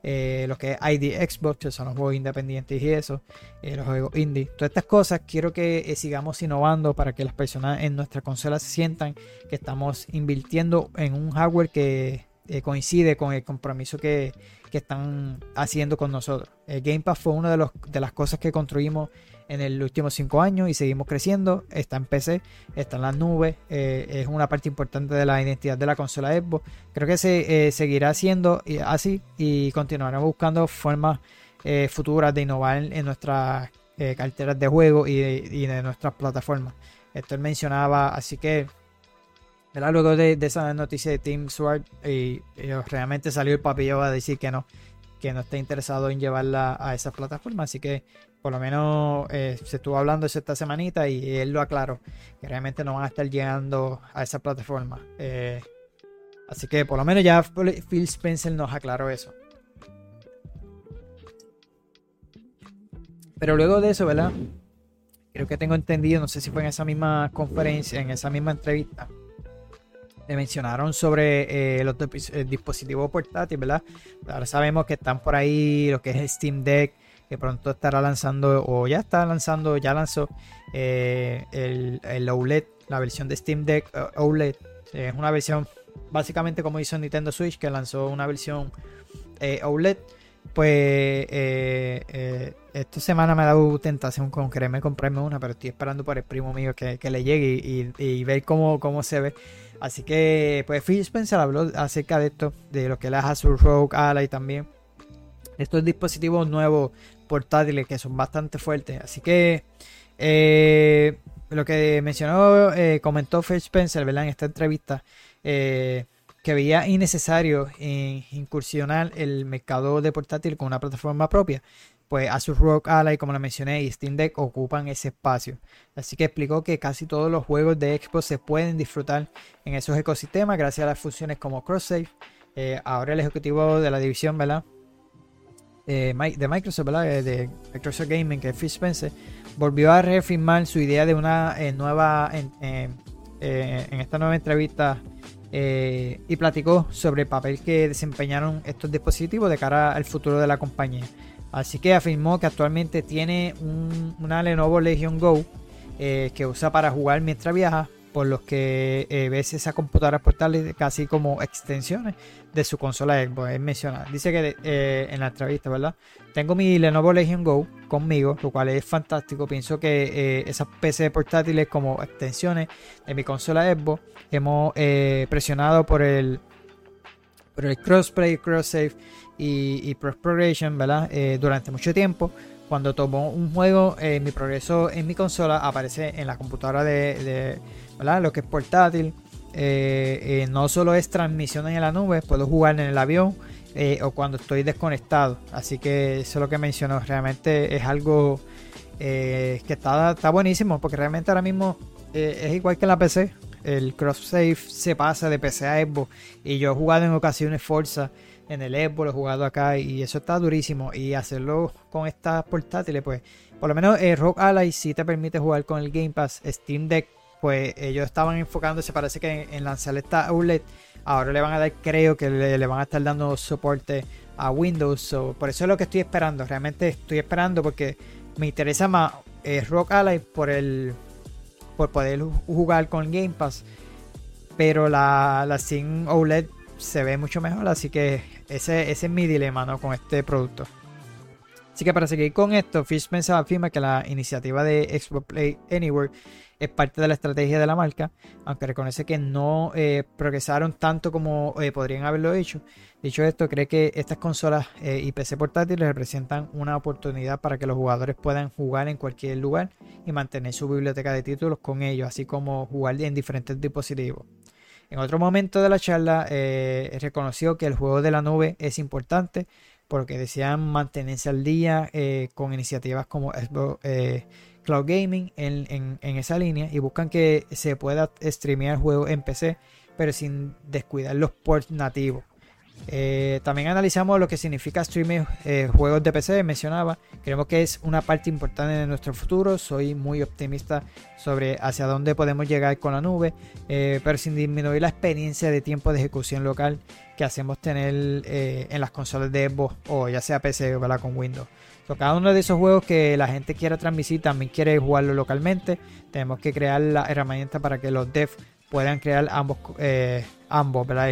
eh, lo que es ID Xbox, que son los juegos independientes y eso, los juegos indie. Todas estas cosas quiero que sigamos innovando para que las personas en nuestra consola se sientan que estamos invirtiendo en un hardware que coincide con el compromiso que, que, están haciendo con nosotros. El Game Pass fue una de, los, de las cosas que construimos en el últimos cinco años y seguimos creciendo. Está en PC, está en las nubes, eh, es una parte importante de la identidad de la consola Xbox. Creo que se eh, seguirá siendo así y continuaremos buscando formas eh, futuras de innovar en, nuestras carteras de juego y de, nuestras plataformas. Esto él mencionaba, así que luego de, esa noticia de Team Sword y, realmente salió el papillo a decir que no que no está interesado en llevarla a esa plataforma así que por lo menos eh, se estuvo hablando eso esta semanita y él lo aclaró, que realmente no van a estar llegando a esa plataforma. Eh, así que por lo menos ya Phil Spencer nos aclaró eso. Pero luego de eso, ¿verdad? Creo que tengo entendido, no sé si fue en esa misma conferencia, en esa misma entrevista, le mencionaron sobre eh, los dispositivos portátiles, ¿verdad? Ahora sabemos que están por ahí lo que es Steam Deck, que pronto estará lanzando o ya está lanzando, ya lanzó eh, el, OLED, la versión de Steam Deck eh, OLED. Es una versión básicamente como hizo Nintendo Switch, que lanzó una versión eh, OLED. Pues esta semana me ha dado tentación con quererme comprarme una, pero estoy esperando por el primo mío que, le llegue y, ver cómo, cómo se ve. Así que, pues Phil Spencer habló acerca de esto, de lo que le Asus Rogue Ally también. Estos dispositivos nuevos portátiles que son bastante fuertes. Así que eh, lo que mencionó, eh, comentó Phil Spencer ¿verdad? en esta entrevista, eh, que veía innecesario incursionar el mercado de portátil con una plataforma propia. Pues Asus ROG Ally, como lo mencioné, y Steam Deck ocupan ese espacio. Así que explicó que casi todos los juegos de Xbox se pueden disfrutar en esos ecosistemas gracias a las funciones como Cross Save. ahora el ejecutivo de la división, ¿verdad? Eh, de Microsoft, ¿verdad? De Microsoft Gaming, que es Phil Spencer, volvió a reafirmar su idea de una eh, nueva, eh, en, esta nueva entrevista, y platicó sobre el papel que desempeñaron estos dispositivos de cara al futuro de la compañía. Así que afirmó que actualmente tiene una Lenovo Legion Go que usa para jugar mientras viaja por los que eh, ves esas computadoras portátiles casi como extensiones de su consola Xbox. Él menciona, dice que eh, en la entrevista, ¿verdad? Tengo mi Lenovo Legion Go conmigo, lo cual es fantástico. Pienso que eh, esas PC portátiles como extensiones de mi consola Xbox hemos presionado por el por el crossplay, cross save y, y progression, ¿verdad? durante mucho tiempo cuando tomo un juego, mi progreso en mi consola aparece en la computadora de, lo que es portátil. Eh, eh, no solo es transmisión en la nube, puedo jugar en el avión eh, o cuando estoy desconectado. Así que eso es lo que mencionó. Realmente es algo que está, está buenísimo porque realmente ahora mismo es igual que la PC. El cross save se pasa de PC a Xbox y yo he jugado en ocasiones Forza en el Xbox, he jugado acá y eso está durísimo. Y hacerlo con estas portátiles, pues por lo menos Rock Ally sí te permite jugar con el Game Pass. Steam Deck pues ellos estaban enfocándose, parece que en, lanzar esta outlet, ahora le van a dar, creo que le, van a estar dando soporte a Windows, por eso es lo que estoy esperando, realmente estoy esperando porque me interesa más eh, Rock Ally por el por poder jugar con Game Pass, pero la, la Sim OLED se ve mucho mejor, así que ese, es mi dilema ¿no? con este producto. Así que para seguir con esto, Fishman afirma que la iniciativa de Xbox Play Anywhere es parte de la estrategia de la marca, aunque reconoce que no eh, progresaron tanto como eh, podrían haberlo hecho. Dicho esto, cree que estas consolas eh, y PC portátiles representan una oportunidad para que los jugadores puedan jugar en cualquier lugar y mantener su biblioteca de títulos con ellos, así como jugar en diferentes dispositivos. En otro momento de la charla, reconoció que el juego de la nube es importante porque desean mantenerse al día eh, con iniciativas como eh, Cloud Gaming en, esa línea y buscan que se pueda streamear juegos en PC, pero sin descuidar los ports nativos. Eh, también analizamos lo que significa streaming eh, juegos de PC, mencionaba. Creemos que es una parte importante de nuestro futuro. Soy muy optimista sobre hacia dónde podemos llegar con la nube, eh, pero sin disminuir la experiencia de tiempo de ejecución local que hacemos tener en las consolas de Xbox o ya sea PC o con Windows. cada uno de esos juegos que la gente quiera transmitir también quiere jugarlo localmente. Tenemos que crear la herramienta para que los devs puedan crear ambos, ambos, ¿verdad?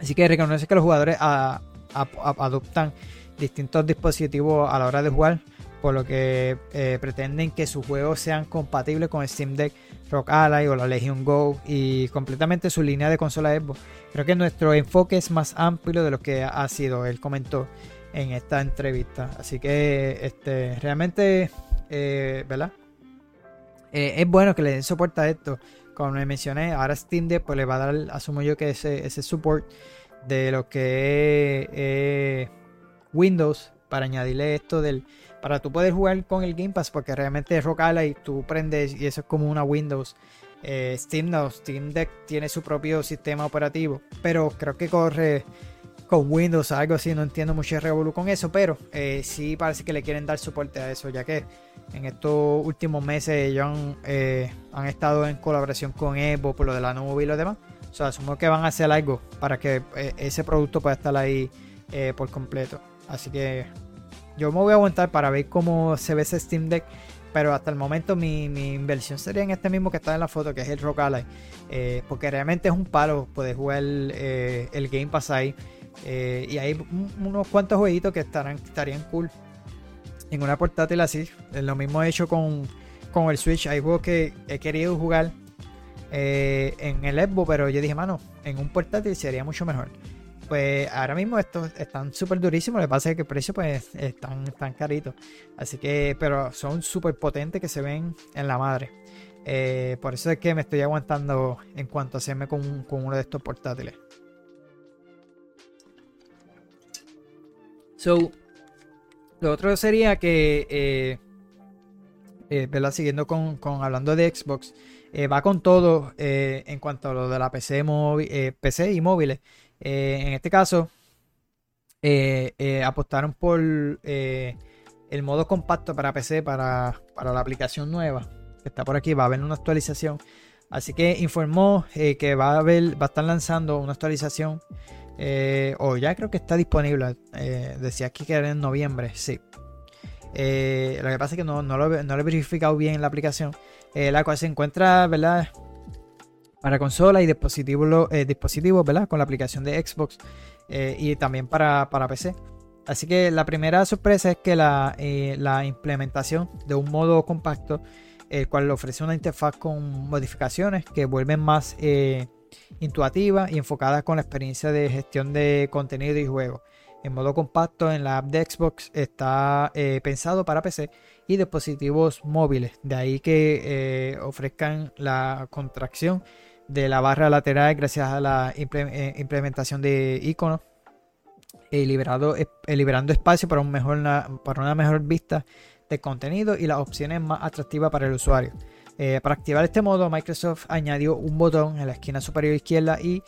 Así que reconoce que los jugadores adoptan distintos dispositivos a la hora de jugar, por lo que eh, pretenden que sus juegos sean compatibles con Steam Deck, Rock Ally o la Legion Go y completamente su línea de consola Xbox. Creo que nuestro enfoque es más amplio de lo que ha sido, él comentó en esta entrevista. Así que este, realmente, eh, ¿verdad? Eh, es bueno que le den soporte a esto como me mencioné, ahora Steam Deck pues le va a dar, asumo yo que ese, ese support de lo que es Windows para añadirle esto del para tú poder jugar con el Game Pass porque realmente es Rock y tú prendes y eso es como una Windows eh, Steam no Steam Deck tiene su propio sistema operativo pero creo que corre con Windows algo así no entiendo mucho de revolú con eso pero eh, sí parece que le quieren dar soporte a eso ya que en estos últimos meses ellos han, eh, han estado en colaboración con Evo por lo de la nube y lo demás. O sea, asumo que van a hacer algo para que eh, ese producto pueda estar ahí eh, por completo. Así que yo me voy a aguantar para ver cómo se ve ese Steam Deck. Pero hasta el momento mi, inversión sería en este mismo que está en la foto, que es el Rock Ally. porque realmente es un palo poder jugar el, Game Pass ahí. y hay unos cuantos jueguitos que estarán, estarían cool en una portátil así. Lo mismo he hecho con, el Switch. Hay juegos que he querido jugar eh, en el Xbox, pero yo dije, mano, en un portátil sería mucho mejor. Pues ahora mismo estos están súper durísimos. Lo que pasa es que el precio pues están, tan caritos. Así que, pero son súper potentes que se ven en la madre. Eh, por eso es que me estoy aguantando en cuanto a hacerme con, con uno de estos portátiles. So, lo otro sería que, eh, eh Siguiendo con, hablando de Xbox, eh, va con todo en cuanto a lo de la PC, PC y móviles. en este caso, apostaron por el modo compacto para PC, para, la aplicación nueva que está por aquí. Va a haber una actualización. Así que informó que va a, haber, va a estar lanzando una actualización eh, o ya creo que está disponible. Eh, decía aquí que era en noviembre, sí. Eh, lo que pasa es que no, lo, he verificado bien en la aplicación. eh, la cual se encuentra, ¿verdad? Para consola y dispositivos, dispositivos ¿verdad? Con la aplicación de Xbox y también para, para, PC. Así que la primera sorpresa es que la, la implementación de un modo compacto, el cual ofrece una interfaz con modificaciones que vuelven más intuitiva y enfocada con la experiencia de gestión de contenido y juego. En modo compacto en la app de Xbox está pensado para PC y dispositivos móviles. De ahí que eh, ofrezcan la contracción de la barra lateral gracias a la eh, implementación de iconos eh, liberando espacio para, mejor, para una mejor vista de contenido y las opciones más atractivas para el usuario. Para activar este modo, Microsoft añadió un botón en la esquina superior izquierda y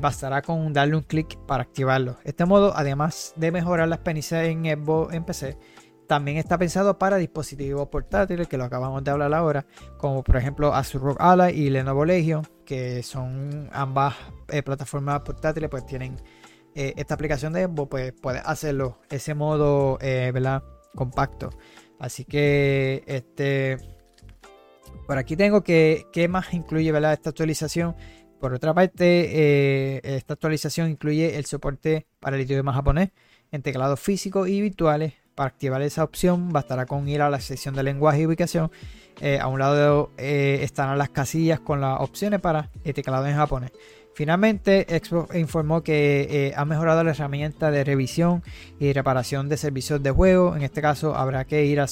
bastará con darle un clic para activarlo. Este modo, además de mejorar la experiencia en, Xbox en PC, también está pensado para dispositivos portátiles, que lo acabamos de hablar ahora, como por ejemplo Asus ROG Ally y Lenovo Legion, que son ambas eh, plataformas portátiles, pues tienen eh, esta aplicación de Xbox, pues puedes hacerlo, ese modo, eh, ¿verdad? Compacto. Así que, este, por aquí tengo que, ¿qué más incluye, ¿verdad? Esta actualización. Por otra parte, esta actualización incluye el soporte para el idioma japonés en teclados físicos y virtuales para activar esa opción bastará con ir a la sección de lenguaje y ubicación. Eh, a un lado eh, estarán las casillas con las opciones para el teclado en japonés. Finalmente, Xbox informó que eh, ha mejorado la herramienta de revisión y reparación de servicios de juego. En este caso, habrá que ir a,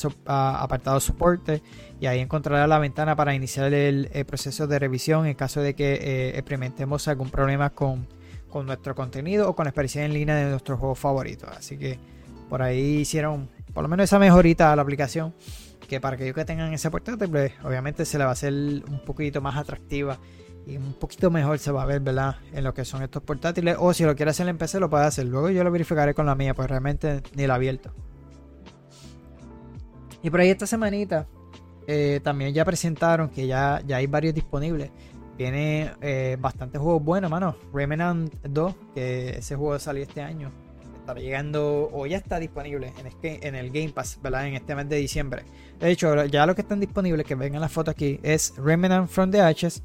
apartado soporte y ahí encontrará la ventana para iniciar el, proceso de revisión en caso de que experimentemos algún problema con, con nuestro contenido o con la experiencia en línea de nuestros juegos favoritos. Así que por ahí hicieron por lo menos esa mejorita a la aplicación. Que para aquellos que tengan ese portátil, pues, obviamente se le va a hacer un poquito más atractiva y un poquito mejor se va a ver, ¿verdad? En lo que son estos portátiles. O si lo quiere hacer en PC, lo puede hacer. Luego yo lo verificaré con la mía, pues realmente ni la abierto. Y por ahí esta semanita eh, también ya presentaron que ya, ya hay varios disponibles. Tiene eh, bastantes juegos buenos, mano. Remnant 2, que ese juego salió este año estará llegando o ya está disponible en, en el Game Pass, ¿verdad? En este mes de diciembre. De hecho, ya lo que están disponibles, que vengan las fotos aquí, es Remnant from the Ashes.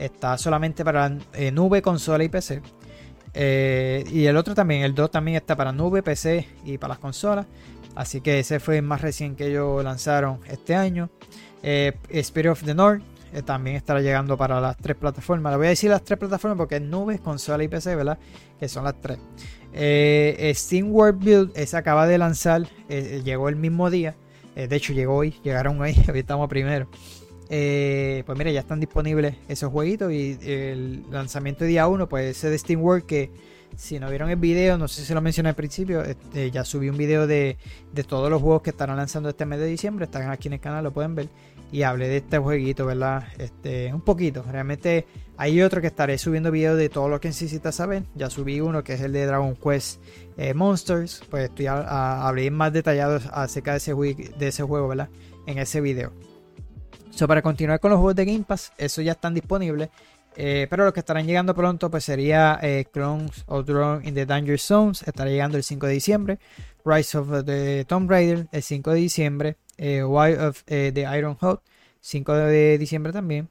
Está solamente para eh, nube, consola y PC. Eh, y el otro también, el 2 también está para nube, PC y para las consolas. Así que ese fue el más recién que ellos lanzaron este año. Eh, Spirit of the North también estará llegando para las tres plataformas. Le voy a decir las tres plataformas porque es nube, consola y PC, ¿verdad? Que son las tres. Steam World Build se acaba de lanzar, llegó el mismo día. de hecho, llegó hoy, llegaron hoy, (laughs) hoy estamos primero. Pues mira, ya están disponibles esos jueguitos y el lanzamiento día 1, pues ese de Steam World que si no vieron el video, no sé si lo mencioné al principio, este, ya subí un video de, de, todos los juegos que estarán lanzando este mes de diciembre, están aquí en el canal, lo pueden ver. Y hablé de este jueguito, ¿verdad? Este, un poquito, realmente hay otro que estaré subiendo videos de todo lo que necesitas saber. Ya subí uno que es el de Dragon Quest eh, Monsters. Pues estoy a, abrir más detallados acerca de ese, de ese juego, ¿verdad? En ese video. So, para continuar con los juegos de Game Pass, eso ya están disponibles. Eh, pero los que estarán llegando pronto pues sería eh, Clones of Drone in the Danger Zones. Estará llegando el 5 de diciembre. Rise of the Tomb Raider el 5 de diciembre. Wild of the Iron Hot 5 de diciembre también.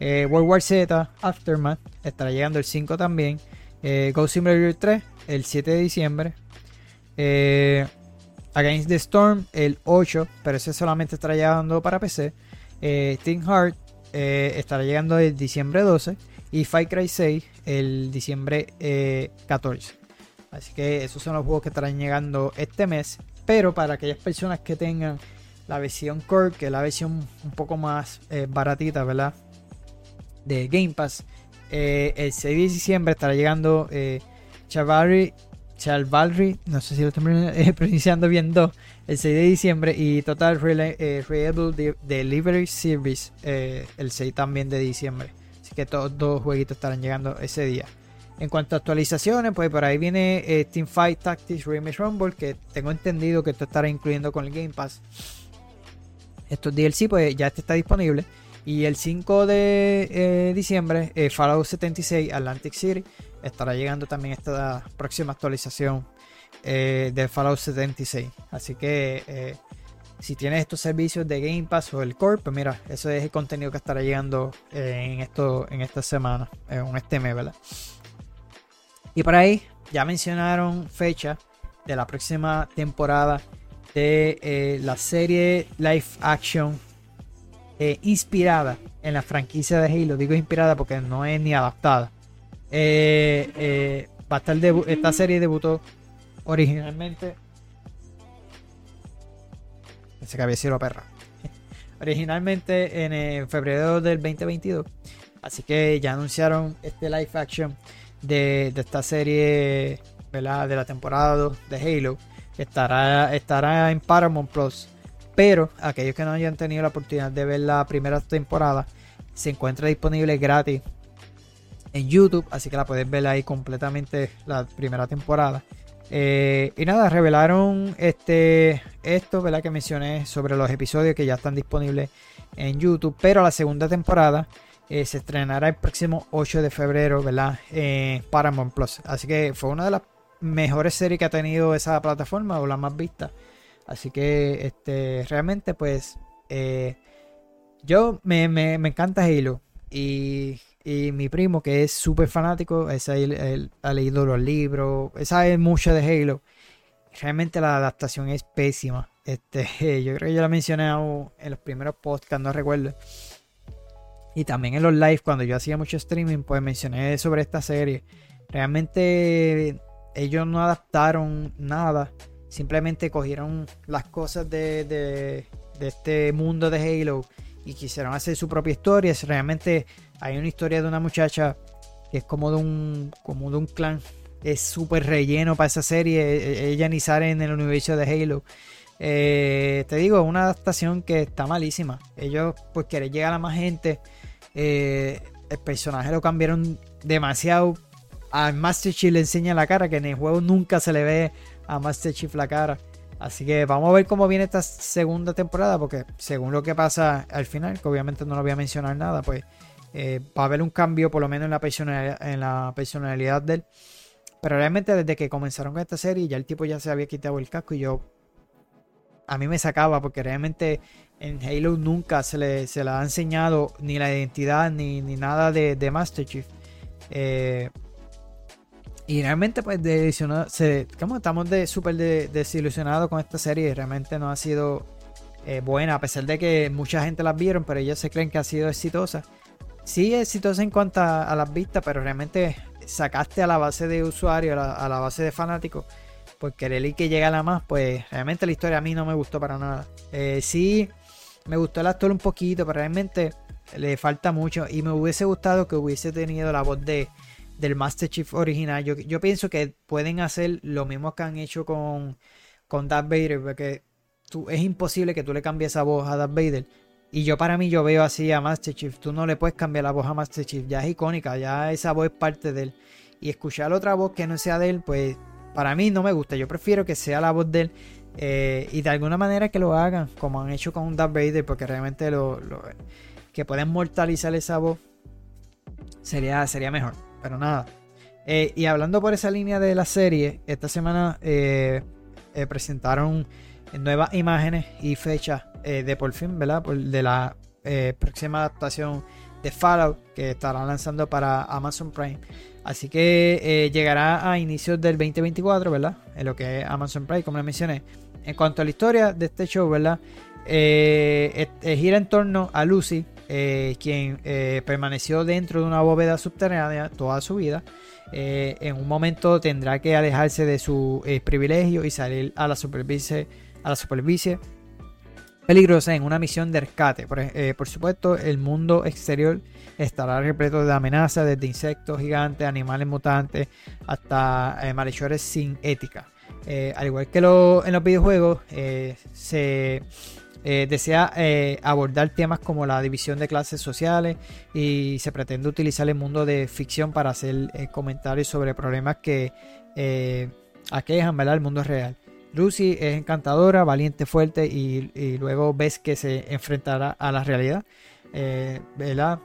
Eh, World War Z, Aftermath, estará llegando el 5 también. Eh, Ghost Simulator 3, el 7 de diciembre. Eh, Against the Storm, el 8, pero ese solamente estará llegando para PC. Eh, Heart estará llegando el diciembre 12. Y Fight Cry 6, el diciembre 14. Así que esos son los juegos que estarán llegando este mes. Pero para aquellas personas que tengan la versión Core, que es la versión un poco más baratita, ¿verdad? de Game Pass. Eh, el 6 de diciembre estará llegando eh, Chavalry, no sé si lo estoy (laughs) eh, pronunciando bien, 2, el 6 de diciembre. Y Total eh, Reliable Delivery Service el 6 también de diciembre. Así que todos dos jueguitos estarán llegando ese día. En cuanto a actualizaciones, pues por ahí viene Team Fight Tactics Remix Rumble, que tengo entendido que esto estará incluyendo con el Game Pass. Estos DLC, pues ya este está disponible. Y el 5 de eh, diciembre, eh, Fallout 76 Atlantic City estará llegando también esta próxima actualización eh, de Fallout 76. Así que si tienes estos servicios de Game Pass o el Core, pues mira, eso es el contenido que estará llegando eh, en, esto, en esta semana, en este mes, ¿verdad? Y por ahí ya mencionaron fecha de la próxima temporada de eh, la serie live action eh, inspirada en la franquicia de Halo. Digo inspirada porque no es ni adaptada. Va a estar esta serie debutó originalmente ese cabecero perra. (laughs) Originalmente en febrero del 2022. Así que ya anunciaron este live action de, esta serie de la temporada 2 de Halo. Estará, estará en Paramount Plus. Pero aquellos que no hayan tenido la oportunidad de ver la primera temporada, se encuentra disponible gratis en YouTube. Así que la puedes ver ahí completamente la primera temporada. Eh, y nada, revelaron este, esto ¿verdad? que mencioné sobre los episodios que ya están disponibles en YouTube. Pero la segunda temporada eh, se estrenará el próximo 8 de febrero ¿verdad? en Paramount Plus. Así que fue una de las mejores series que ha tenido esa plataforma o la más vista. Así que este, realmente pues eh, yo me, me, me encanta Halo. Y y mi primo, que es súper fanático, él, ha leído los libros, sabe mucho de Halo. Realmente la adaptación es pésima. Este, (laughs) yo creo que yo la mencioné en los primeros podcasts, no recuerdo. Y también en los live, cuando yo hacía mucho streaming, pues mencioné sobre esta serie. Realmente ellos no adaptaron nada. Simplemente cogieron las cosas de, de, de este mundo de Halo y quisieron hacer su propia historia. Realmente hay una historia de una muchacha que es como de un, como de un clan. Es súper relleno para esa serie. E, e, ella ni sale en el universo de Halo. Eh, te digo, es una adaptación que está malísima. Ellos, pues, quieren llegar a más gente. Eh, el personaje lo cambiaron demasiado. A Master Chief le enseña la cara, que en el juego nunca se le ve a Master Chief la cara. Así que vamos a ver cómo viene esta segunda temporada, porque según lo que pasa al final, que obviamente no lo voy a mencionar nada, pues eh, va a haber un cambio por lo menos en la, personalidad, en la personalidad de él. Pero realmente desde que comenzaron con esta serie ya el tipo ya se había quitado el casco y yo... A mí me sacaba porque realmente en Halo nunca se le, se le ha enseñado ni la identidad ni, nada de, Master Chief. Eh, y realmente pues se, estamos de, súper desilusionados con esta serie. Realmente no ha sido eh, buena a pesar de que mucha gente la vieron pero ellos se creen que ha sido exitosa sí exitosa en cuanto a, las vistas, pero realmente sacaste a la base de usuarios, a la, base de fanáticos, por querer ir que llegara más, pues realmente la historia a mí no me gustó para nada. Eh, sí, me gustó el actor un poquito, pero realmente le falta mucho y me hubiese gustado que hubiese tenido la voz de del Master Chief original. Yo, yo pienso que pueden hacer lo mismo que han hecho con, con Darth Vader, porque tú, es imposible que tú le cambies esa voz a Darth Vader y yo para mí yo veo así a Master Chief. Tú no le puedes cambiar la voz a Master Chief. Ya es icónica, ya esa voz es parte de él. Y escuchar otra voz que no sea de él, pues para mí no me gusta. Yo prefiero que sea la voz de él. Eh, y de alguna manera que lo hagan, como han hecho con Darth Vader, porque realmente lo, que pueden mortalizar esa voz sería, sería mejor. Pero nada. Eh, y hablando por esa línea de la serie, esta semana eh, presentaron nuevas imágenes y fechas eh, de por fin, ¿verdad? de la eh, próxima adaptación de Fallout que estará lanzando para Amazon Prime. Así que eh, llegará a inicios del 2024, ¿verdad? En lo que es Amazon Prime, como les mencioné. En cuanto a la historia de este show, ¿verdad? gira en torno a Lucy, quien permaneció dentro de una bóveda subterránea toda su vida. en un momento tendrá que alejarse de su privilegio y salir a la a la superficie peligrosa en una misión de rescate. Eh, por, supuesto, el mundo exterior estará repleto de amenazas, desde insectos gigantes, animales mutantes, hasta eh, malhechores sin ética. Eh, al igual que en los videojuegos, se desea abordar temas como la división de clases sociales y se pretende utilizar el mundo de ficción para hacer comentarios sobre problemas que aquejan el mundo real. Lucy es encantadora, valiente, fuerte y, luego ves que se enfrentará a la realidad. Eh, ¿Verdad?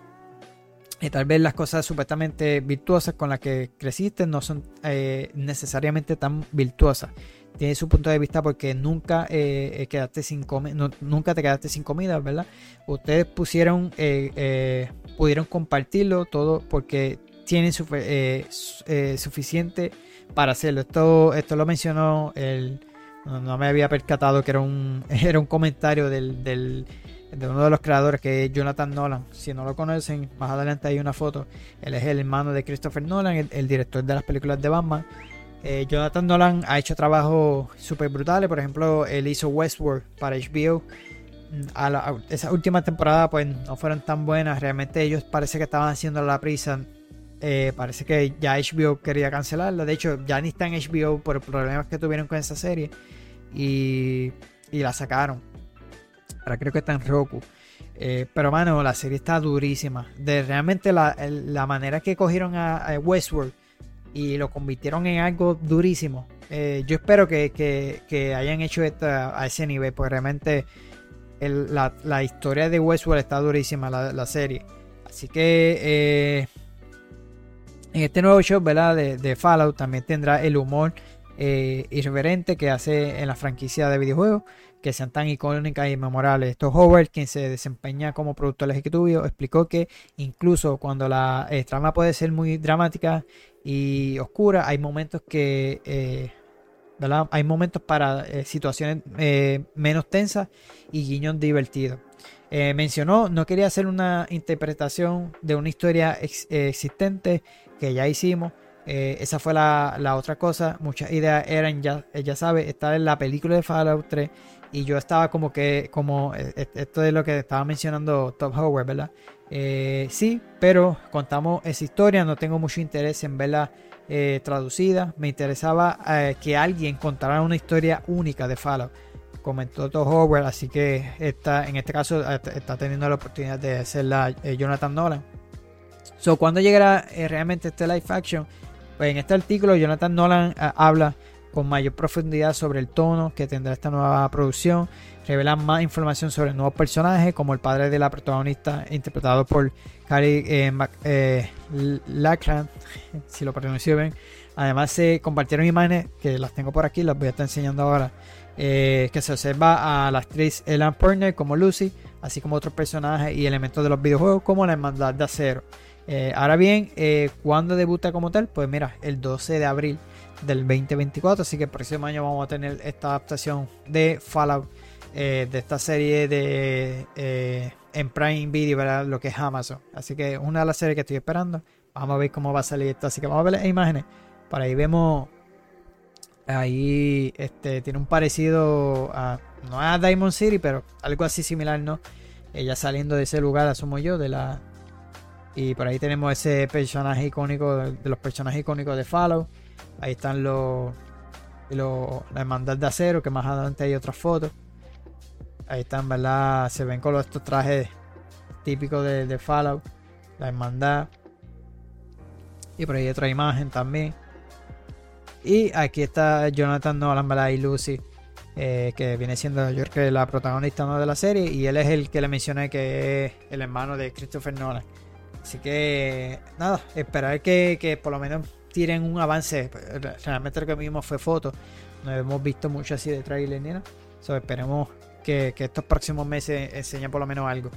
Y tal vez las cosas supuestamente virtuosas con las que creciste no son eh, necesariamente tan virtuosas. tiene su punto de vista porque nunca eh, quedaste sin nunca te quedaste sin comida, ¿verdad? Ustedes pusieron, pudieron compartirlo todo porque tienen suficiente para hacerlo. Esto, esto lo mencionó el, no, me había percatado que era un, (laughs) era un comentario del, del de uno de los creadores que es Jonathan Nolan. Si no lo conocen, más adelante hay una foto. Él es el hermano de Christopher Nolan, el, director de las películas de Batman. Eh, Jonathan Nolan ha hecho trabajos súper brutales. Por ejemplo, él hizo Westworld para HBO. A esa última temporada pues no fueron tan buenas. Realmente ellos parece que estaban haciendo la prisa. Eh, parece que ya HBO quería cancelarla. De hecho, ya ni está en HBO por problemas que tuvieron con esa serie. Y, la sacaron. Ahora creo que está en Roku. Eh, pero mano, la serie está durísima. De realmente la, manera que cogieron a, Westworld y lo convirtieron en algo durísimo. Eh, yo espero que, hayan hecho esto a ese nivel, porque realmente la, historia de Westworld está durísima, la, serie. Así que eh, en este nuevo show. De, de, Fallout también tendrá el humor irreverente que hace en la franquicia de videojuegos que sean tan icónicas y memorables. Esto Howard, quien se desempeña como productor ejecutivo, explicó que incluso cuando la eh, trama puede ser muy dramática y oscura, hay momentos que eh, hay momentos para eh, situaciones menos tensas y guiños divertidos. mencionó, no quería hacer una interpretación de una historia existente que ya hicimos. Esa fue la, la, otra cosa. Muchas ideas eran, ya, ya sabe, estar en la película de Fallout 3 y yo estaba como que, como eh, eh, esto es lo que estaba mencionando Top Howard, ¿verdad? Eh, sí, pero contamos esa historia, no tengo mucho interés en verla traducida. Me interesaba que alguien contara una historia única de Fallout. Comentó Top Howard, así que está, en este caso está teniendo la oportunidad de hacerla Jonathan Nolan. So, cuando llegará realmente este live action? Pues en este artículo Jonathan Nolan habla con mayor profundidad sobre el tono que tendrá esta nueva producción. Revelan más información sobre el nuevo personaje, como el padre de la protagonista, interpretado por Cary eh, eh (laughs) si lo pronuncio bien. Además, se compartieron imágenes que las tengo por aquí, las voy a estar enseñando ahora. Eh, que se observa a la actriz Ellen Purner como Lucy, así como otros personajes y elementos de los videojuegos, como la Hermandad de Acero. Eh, ahora bien, ¿cuándo debuta como tal? Pues mira, el 12 de abril del 2024. Así que el próximo año vamos a tener esta adaptación de Fallout, eh, de esta serie de eh, en Prime Video, ¿verdad? lo que es Amazon. Así que una de las series que estoy esperando. Vamos a ver cómo va a salir esto. Así que vamos a ver las imágenes. Por ahí vemos. Ahí este, tiene un parecido a. No a Diamond City, pero algo así similar, ¿no? Ella saliendo de ese lugar, asumo yo, de la. Y por ahí tenemos ese personaje icónico, de los personajes icónicos de Fallout. Ahí están los, los, la hermandad de acero, que más adelante hay otras fotos. Ahí están, ¿verdad? Se ven con estos trajes típicos de, de Fallout. La hermandad. Y por ahí otra imagen también. Y aquí está Jonathan Nolan, ¿verdad? Y Lucy. Eh, que viene siendo yo creo que la protagonista ¿no? de la serie. Y él es el que le mencioné que es el hermano de Christopher Nolan. Así que nada, esperar que, que por lo menos tienen un avance. Realmente lo que vimos fue fotos. No hemos visto mucho así de trailer ni nada. esperemos que, estos próximos meses enseñen por lo menos algo.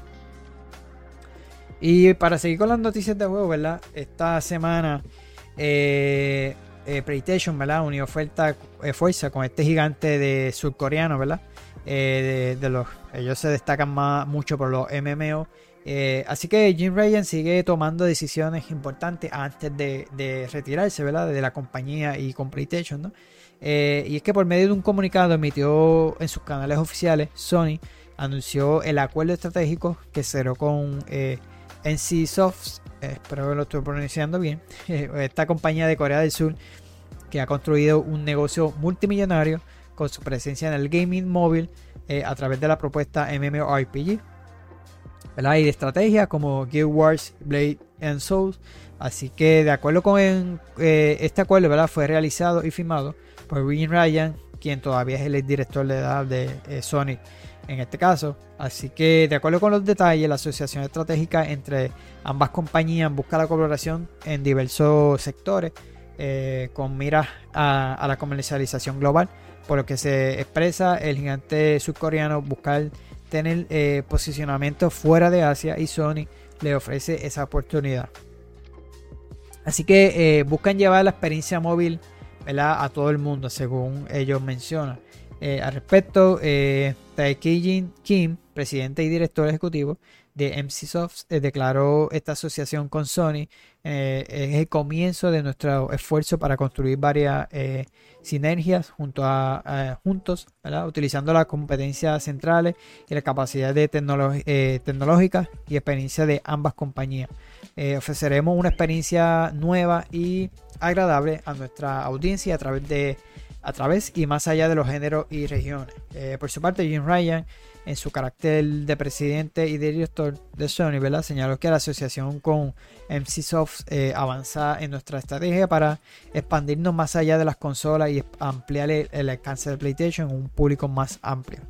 Y para seguir con las noticias de juego, ¿verdad? Esta semana eh, eh, PlayStation, ¿verdad? Unió oferta, eh, fuerza con este gigante de surcoreano, ¿verdad? de, los, ellos se destacan más, mucho por los MMO eh, así que Jim Ryan sigue tomando decisiones importantes antes de, retirarse ¿verdad? de la compañía y con PlayStation. ¿no? Eh, y es que por medio de un comunicado emitió en sus canales oficiales, Sony anunció el acuerdo estratégico que cerró con eh, NC espero que lo estoy pronunciando bien, (laughs) esta compañía de Corea del Sur que ha construido un negocio multimillonario con su presencia en el gaming móvil a través de la propuesta MMORPG y de estrategia como Guild Wars, Blade and Souls. Así que de acuerdo con eh, este acuerdo, ¿verdad? fue realizado y firmado por Rick Ryan, quien todavía es el director de edad de eh, Sony en este caso. Así que de acuerdo con los detalles, la asociación estratégica entre ambas compañías busca la colaboración en diversos sectores, con miras a, la comercialización global, por lo que se expresa el gigante surcoreano buscar tener posicionamiento fuera de Asia y Sony le ofrece esa oportunidad. Así que buscan llevar la experiencia móvil a todo el mundo, según ellos mencionan. Eh, al respecto, eh, Kim, presidente y director ejecutivo de MCSoft, eh, declaró esta asociación con Sony eh, es el comienzo de nuestro esfuerzo para construir varias sinergias junto a, juntos, utilizando las competencias centrales y la capacidad de tecnológica y experiencia de ambas compañías. ofreceremos una experiencia nueva y agradable a nuestra audiencia a través de a través y más allá de los géneros y regiones. Eh, por su parte, Jim Ryan, en su carácter de presidente y director de Sony, ¿verdad? señaló que la asociación con MCSoft eh, avanza en nuestra estrategia para expandirnos más allá de las consolas y ampliar el, alcance de PlayStation a un público más amplio.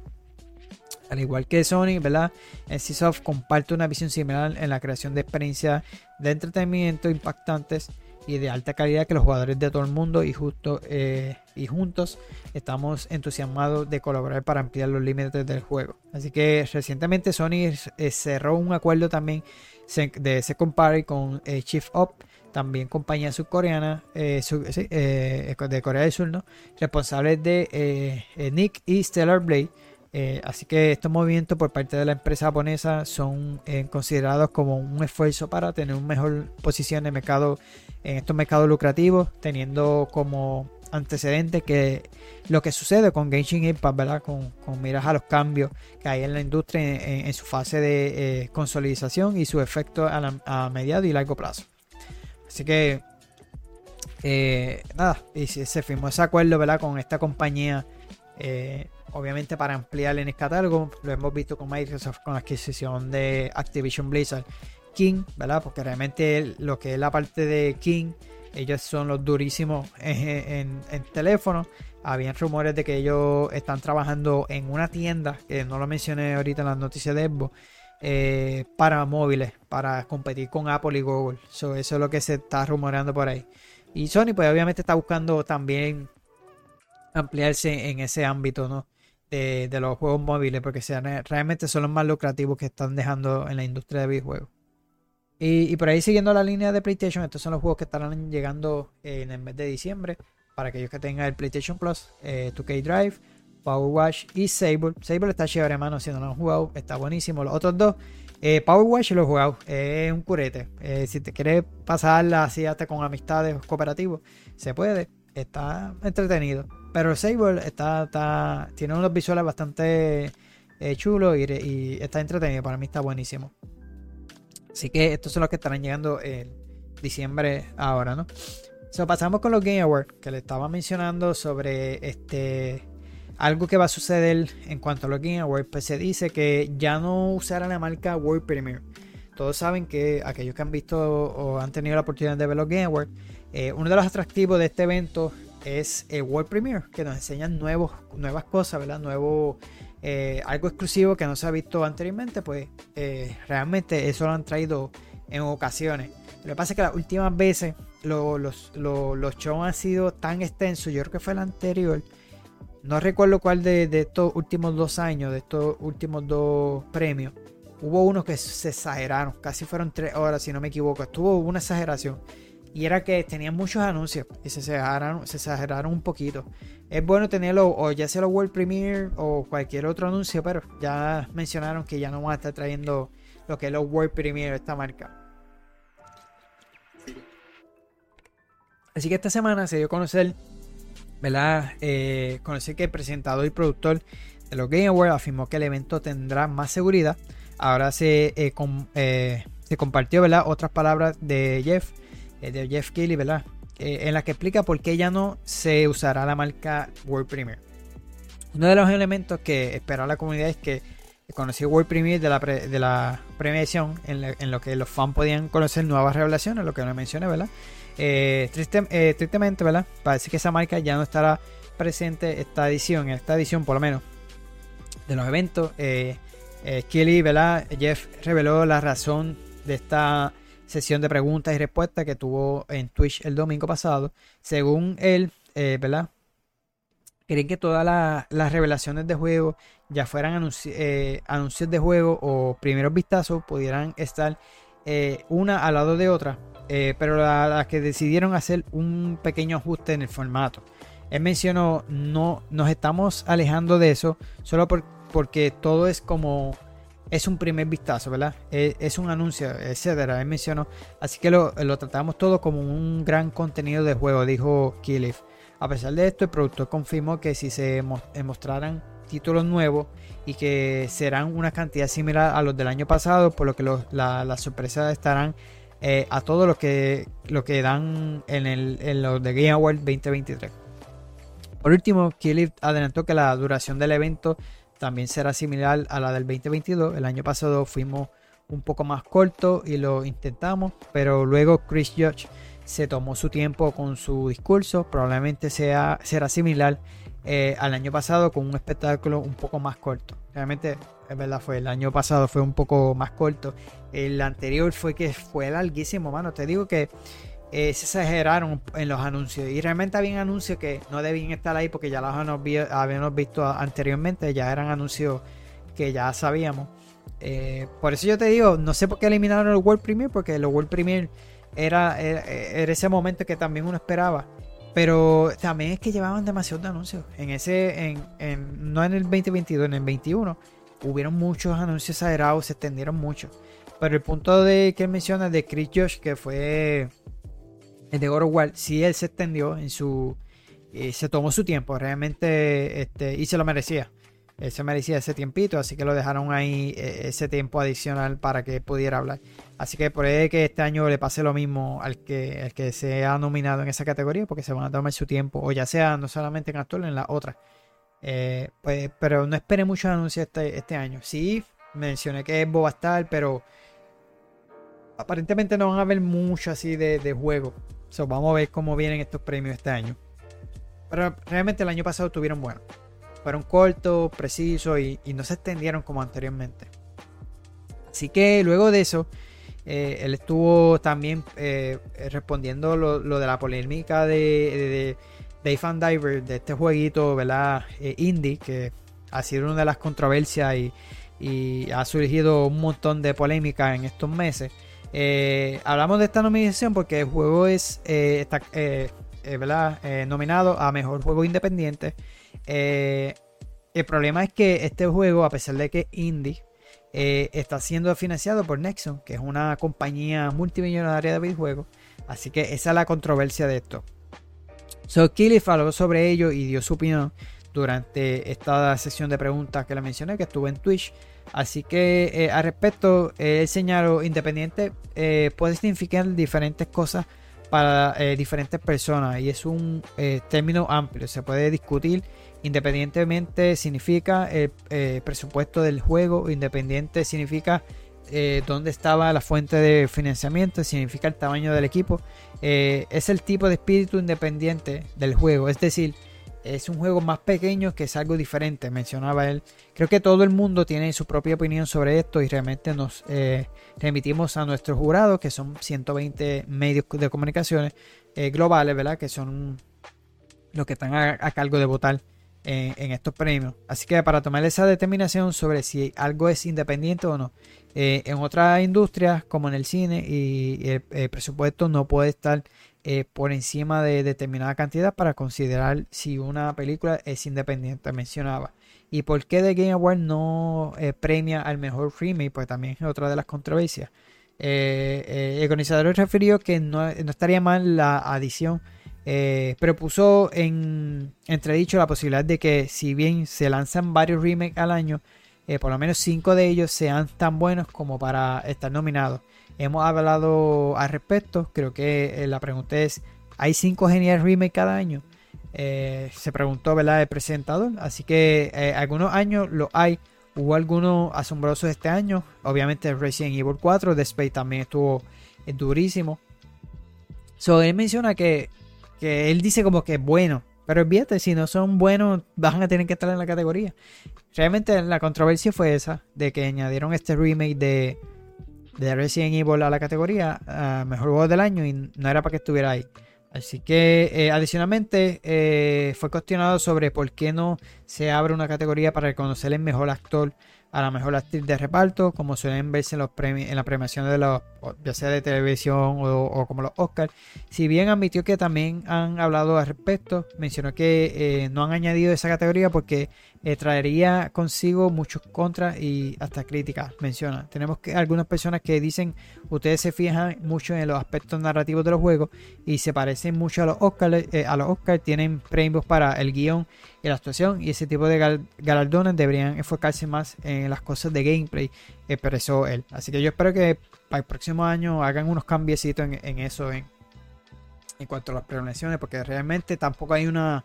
Al igual que Sony, ¿verdad? MCSoft comparte una visión similar en la creación de experiencias de entretenimiento impactantes y de alta calidad que los jugadores de todo el mundo y, justo, eh, y juntos estamos entusiasmados de colaborar para ampliar los límites del juego. Así que recientemente Sony eh, cerró un acuerdo también de Second Party con eh, Chief Up, también compañía subcoreana de Corea del Sur, ¿no? de Nick y Stellar Blade. Así que estos movimientos por parte de la empresa japonesa son considerados como un esfuerzo para tener una mejor posición en mercado en estos mercados lucrativos, teniendo como antecedente que lo que sucede con Genshin Impact, ¿verdad? Con, miras a los cambios que hay en la industria en, su fase de eh, consolidación y su efecto a, mediado y largo plazo. Así que, eh, nada, y se firmó ese acuerdo, ¿verdad? Con esta compañía, eh, obviamente para ampliar en el catálogo, lo hemos visto con Microsoft con la adquisición de Activision Blizzard King, ¿verdad? Porque realmente lo que es la parte de King, ellos son los durísimos (laughs) en, teléfono. Habían rumores de que ellos están trabajando en una tienda, que no lo mencioné ahorita en las noticias de Xbox, eh, para móviles, para competir con Apple y Google. eso es lo que se está rumoreando por ahí. Y Sony, pues obviamente está buscando también ampliarse en ese ámbito, ¿no? De, los juegos móviles, porque sean, realmente son los más lucrativos que están dejando en la industria de videojuegos. Y, por ahí siguiendo la línea de PlayStation, estos son los juegos que estarán llegando en el mes de diciembre. Para aquellos que tengan el PlayStation Plus, 2K eh, Drive, Power Wash y Sable. Sable está chévere, hermano, si no lo han jugado, está buenísimo. Los otros dos, eh, Power Wash lo he jugado, es un curete. Eh, si te quieres pasarla así hasta con amistades cooperativos, se puede, está entretenido. Pero Sable está, está, tiene unos visuales bastante chulos y, está entretenido, para mí está buenísimo. Así que estos son los que estarán llegando en diciembre ahora, ¿no? Pasamos con los Game Awards, que le estaba mencionando sobre este algo que va a suceder en cuanto a los Game Awards. Pues se dice que ya no usará la marca World Premiere. Todos saben que aquellos que han visto o han tenido la oportunidad de ver los Game Awards, eh, uno de los atractivos de este evento es el World Premiere, que nos enseñan nuevos, nuevas cosas, ¿verdad? Nuevos eh, algo exclusivo que no se ha visto anteriormente, pues eh, realmente eso lo han traído en ocasiones. Lo que pasa es que las últimas veces los, shows han sido tan extensos, yo creo que fue el anterior, no recuerdo cuál de, estos últimos dos años, de estos últimos dos premios, hubo unos que se exageraron, casi fueron tres horas si no me equivoco, estuvo una exageración. Y era que tenían muchos anuncios y se exageraron, un poquito. Es bueno tenerlo o ya sea los World Premiere o cualquier otro anuncio, pero ya mencionaron que ya no van a estar trayendo lo que es los World Premiere de esta marca. Así que esta semana se dio a conocer, ¿verdad? Eh, conocer que el presentador y productor de los Game Awards afirmó que el evento tendrá más seguridad. Ahora se, eh, eh, se compartió, ¿verdad? Otras palabras de Jeff de Jeff Keighley, ¿verdad? en la que explica por qué ya no se usará la marca World Premiere. Uno de los elementos que espera la comunidad es que conoció World Premiere de la, de la premiación en, lo que los fans podían conocer nuevas revelaciones, lo que no mencioné, ¿verdad? Eh, eh, tristemente, ¿verdad? Parece que esa marca ya no estará presente esta edición, en esta edición por lo menos, de los eventos. Eh, ¿verdad? Jeff reveló la razón de esta sesión de preguntas y respuestas que tuvo en Twitch el domingo pasado. Según él, eh, ¿verdad? Querían que todas las revelaciones de juego, ya fueran eh, anuncios de juego o primeros vistazos, pudieran estar eh, una al lado de otra. pero las que decidieron hacer un pequeño ajuste en el formato. Él mencionó, no nos estamos alejando de eso solo porque todo es como es un primer vistazo, ¿verdad? Es, un anuncio, etcétera. Él mencionó. Así que lo, tratamos todo como un gran contenido de juego, dijo Killif. A pesar de esto, el productor confirmó que si se eh, mostraran títulos nuevos y que serán una cantidad similar a los del año pasado, por lo que las sorpresas estarán eh, a todo lo que, lo que dan en, el, en los de Game Award 2023. Por último, Killif adelantó que la duración del evento también será similar a la del 2022. El año pasado fuimos un poco más corto y lo intentamos, pero luego Chris Judge se tomó su tiempo con su discurso. Probablemente sea, será similar eh, al año pasado con un espectáculo un poco más corto. Realmente, es verdad, fue el año pasado fue un poco más corto. El anterior fue que fue larguísimo, mano. Te digo que eh, se exageraron en los anuncios. Y realmente había anuncios que no debían estar ahí porque ya los habíamos visto anteriormente. Ya eran anuncios que ya sabíamos. Eh, por eso yo te digo, no sé por qué eliminaron el World Premiere, porque el World Premiere era, era, ese momento que también uno esperaba. Pero también es que llevaban demasiados anuncios. En ese, en, no en el 2022, en el 21, hubieron muchos anuncios exagerados, se extendieron mucho. Pero el punto de que él menciona de Chris Josh, que fue el de God of sí él se extendió en su. Eh, se tomó su tiempo, realmente, este, y se lo merecía. Él se merecía ese tiempito, así que lo dejaron ahí eh, ese tiempo adicional para que pudiera hablar. Así que puede que este año le pase lo mismo al que, el que se ha nominado en esa categoría, porque se van a tomar su tiempo, o ya sea no solamente en actual, en la otra. Eh, pues, pero no espere muchos anuncios este, este año. Sí, mencioné que Evo va estar, pero aparentemente no van a haber mucho así de, de juego vamos a ver cómo vienen estos premios este año. Pero realmente el año pasado tuvieron bueno. Fueron cortos, precisos y, no se extendieron como anteriormente. Así que luego de eso, eh, él estuvo también eh, respondiendo lo, de la polémica de, de, Dave Diver, de este jueguito, ¿verdad? Eh, indie, que ha sido una de las controversias y, y ha surgido un montón de polémica en estos meses. Eh, hablamos de esta nominación porque el juego es eh, eh, nominado a mejor juego independiente. el problema es que este juego, a pesar de que indie, está siendo financiado por Nexon, que es una compañía multimillonaria de videojuegos. Así que esa es la controversia de esto. So, Killif habló sobre ello y dio su opinión durante esta sesión de preguntas que le mencioné, que estuvo en Twitch. Así que eh, al respecto, el señaló independiente eh, puede significar diferentes cosas para eh, diferentes personas y es un término amplio. Se puede discutir independientemente significa el presupuesto del juego, independiente significa dónde estaba la fuente de financiamiento, significa el tamaño del equipo. es el tipo de espíritu independiente del juego, es decir, es un juego más pequeño que es algo diferente, mencionaba él. Creo que todo el mundo tiene su propia opinión sobre esto y realmente nos eh, remitimos a nuestros jurados, que son 120 medios de comunicaciones eh, globales, ¿verdad? Que son los que están a, cargo de votar en, estos premios. Así que para tomar esa determinación sobre si algo es independiente o no, eh, en otras industrias como en el cine y el presupuesto no puede estar eh, por encima de determinada cantidad para considerar si una película es independiente, mencionaba. ¿Y por qué The Game Award no eh, premia al mejor remake? Pues también es otra de las controversias. Eh, el organizador refirió que no, estaría mal la adición, pero puso en entredicho la posibilidad de que si bien se lanzan varios remakes al año, por lo menos cinco de ellos sean tan buenos como para estar nominados. Hemos hablado al respecto. Creo que eh, la pregunta es: ¿hay cinco geniales remakes cada año? Eh, se preguntó, ¿verdad? El presentador. Así que eh, algunos años lo hay. Hubo algunos asombrosos este año. Obviamente Resident Evil 4. The Space también estuvo durísimo. So, él menciona que, que él dice como que es bueno. Pero olvídate, si no son buenos, van a tener que estar en la categoría. Realmente la controversia fue esa, de que añadieron este remake de, de Resident Evil a la categoría a Mejor Juego del Año y no era para que estuviera ahí. Así que eh, adicionalmente eh, fue cuestionado sobre por qué no se abre una categoría para reconocer el mejor actor a la mejor actriz de reparto, como suelen verse en, los premios, en la premiación de los, ya sea de televisión o, como los Oscars. Si bien admitió que también han hablado al respecto, mencionó que eh, no han añadido esa categoría porque eh, traería consigo muchos contras y hasta críticas. Menciona, tenemos que, algunas personas que dicen, ustedes se fijan mucho en los aspectos narrativos de los juegos y se parecen mucho a los Oscars, eh, a los Oscars tienen premios para el guion y la actuación y ese tipo de galardones deberían enfocarse más en las cosas de gameplay, expresó él. Así que yo espero que para el próximo año hagan unos cambiecitos en, eso, en, cuanto a las premiaciones, porque realmente tampoco hay una,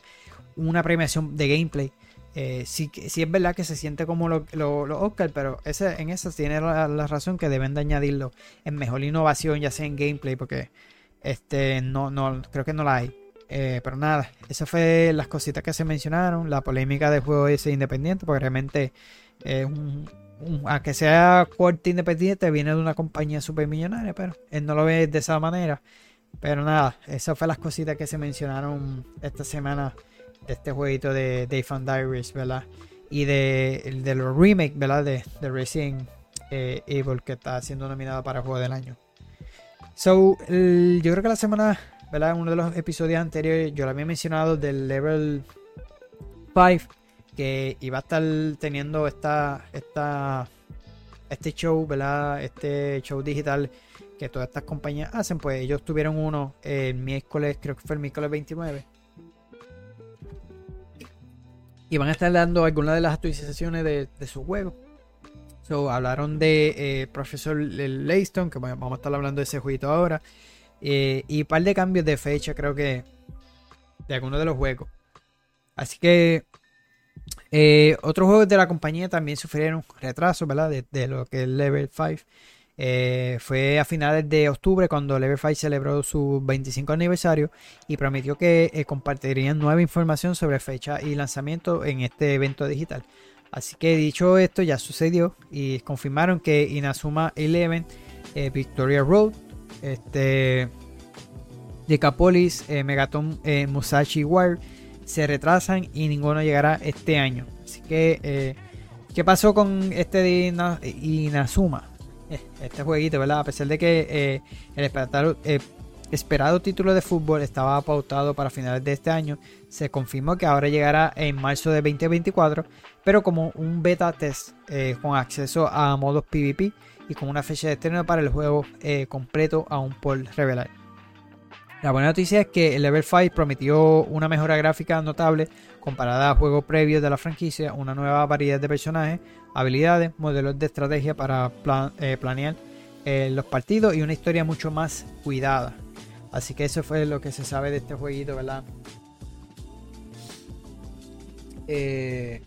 una premiación de gameplay. Eh, sí, sí, es verdad que se siente como los lo, Oscar, pero ese, en eso tiene la, razón que deben de añadirlo en mejor innovación, ya sea en gameplay, porque este no, no creo que no la hay. Eh, pero nada, esas fue las cositas que se mencionaron, la polémica del juego ese independiente, porque realmente es un, aunque sea corte independiente, viene de una compañía super millonaria, pero él no lo ve de esa manera. Pero nada, esas fue las cositas que se mencionaron esta semana de este jueguito de Day Fan Diaries, ¿verdad? Y de, de los remakes, ¿verdad? De, de Resident eh, Evil que está siendo nominado para Juego del Año. So, yo creo que la semana ¿verdad? En uno de los episodios anteriores yo lo había mencionado del level 5 que iba a estar teniendo esta, esta, este show, ¿verdad? Este show digital que todas estas compañías hacen, pues ellos tuvieron uno el miércoles, creo que fue el miércoles 29. Y van a estar dando algunas de las actualizaciones de, su juego. So, hablaron de eh, Profesor Layston, que vamos a estar hablando de ese jueguito ahora. Eh, y un par de cambios de fecha, creo que, de algunos de los juegos. Así que eh, otros juegos de la compañía también sufrieron retrasos, ¿verdad? De, lo que es Level 5. Eh, fue a finales de octubre cuando Level 5 celebró su 25 aniversario y prometió que compartirían nueva información sobre fecha y lanzamiento en este evento digital. Así que dicho esto ya sucedió y confirmaron que Inazuma 11 Victoria Road este, Decapolis, eh, Megaton, eh, Musashi Wire se retrasan y ninguno llegará este año. Así que, eh, ¿qué pasó con este Inazuma? Este jueguito, ¿verdad? A pesar de que el esperado, esperado título de fútbol estaba pautado para finales de este año, se confirmó que ahora llegará en marzo de 2024, pero como un beta test con acceso a modos PvP y con una fecha de estreno para el juego eh, completo aún por revelar. La buena noticia es que el Level 5 prometió una mejora gráfica notable comparada a juegos previos de la franquicia, una nueva variedad de personajes, habilidades, modelos de estrategia para eh, planear eh, los partidos y una historia mucho más cuidada. Así que eso fue lo que se sabe de este jueguito, ¿verdad? Eh,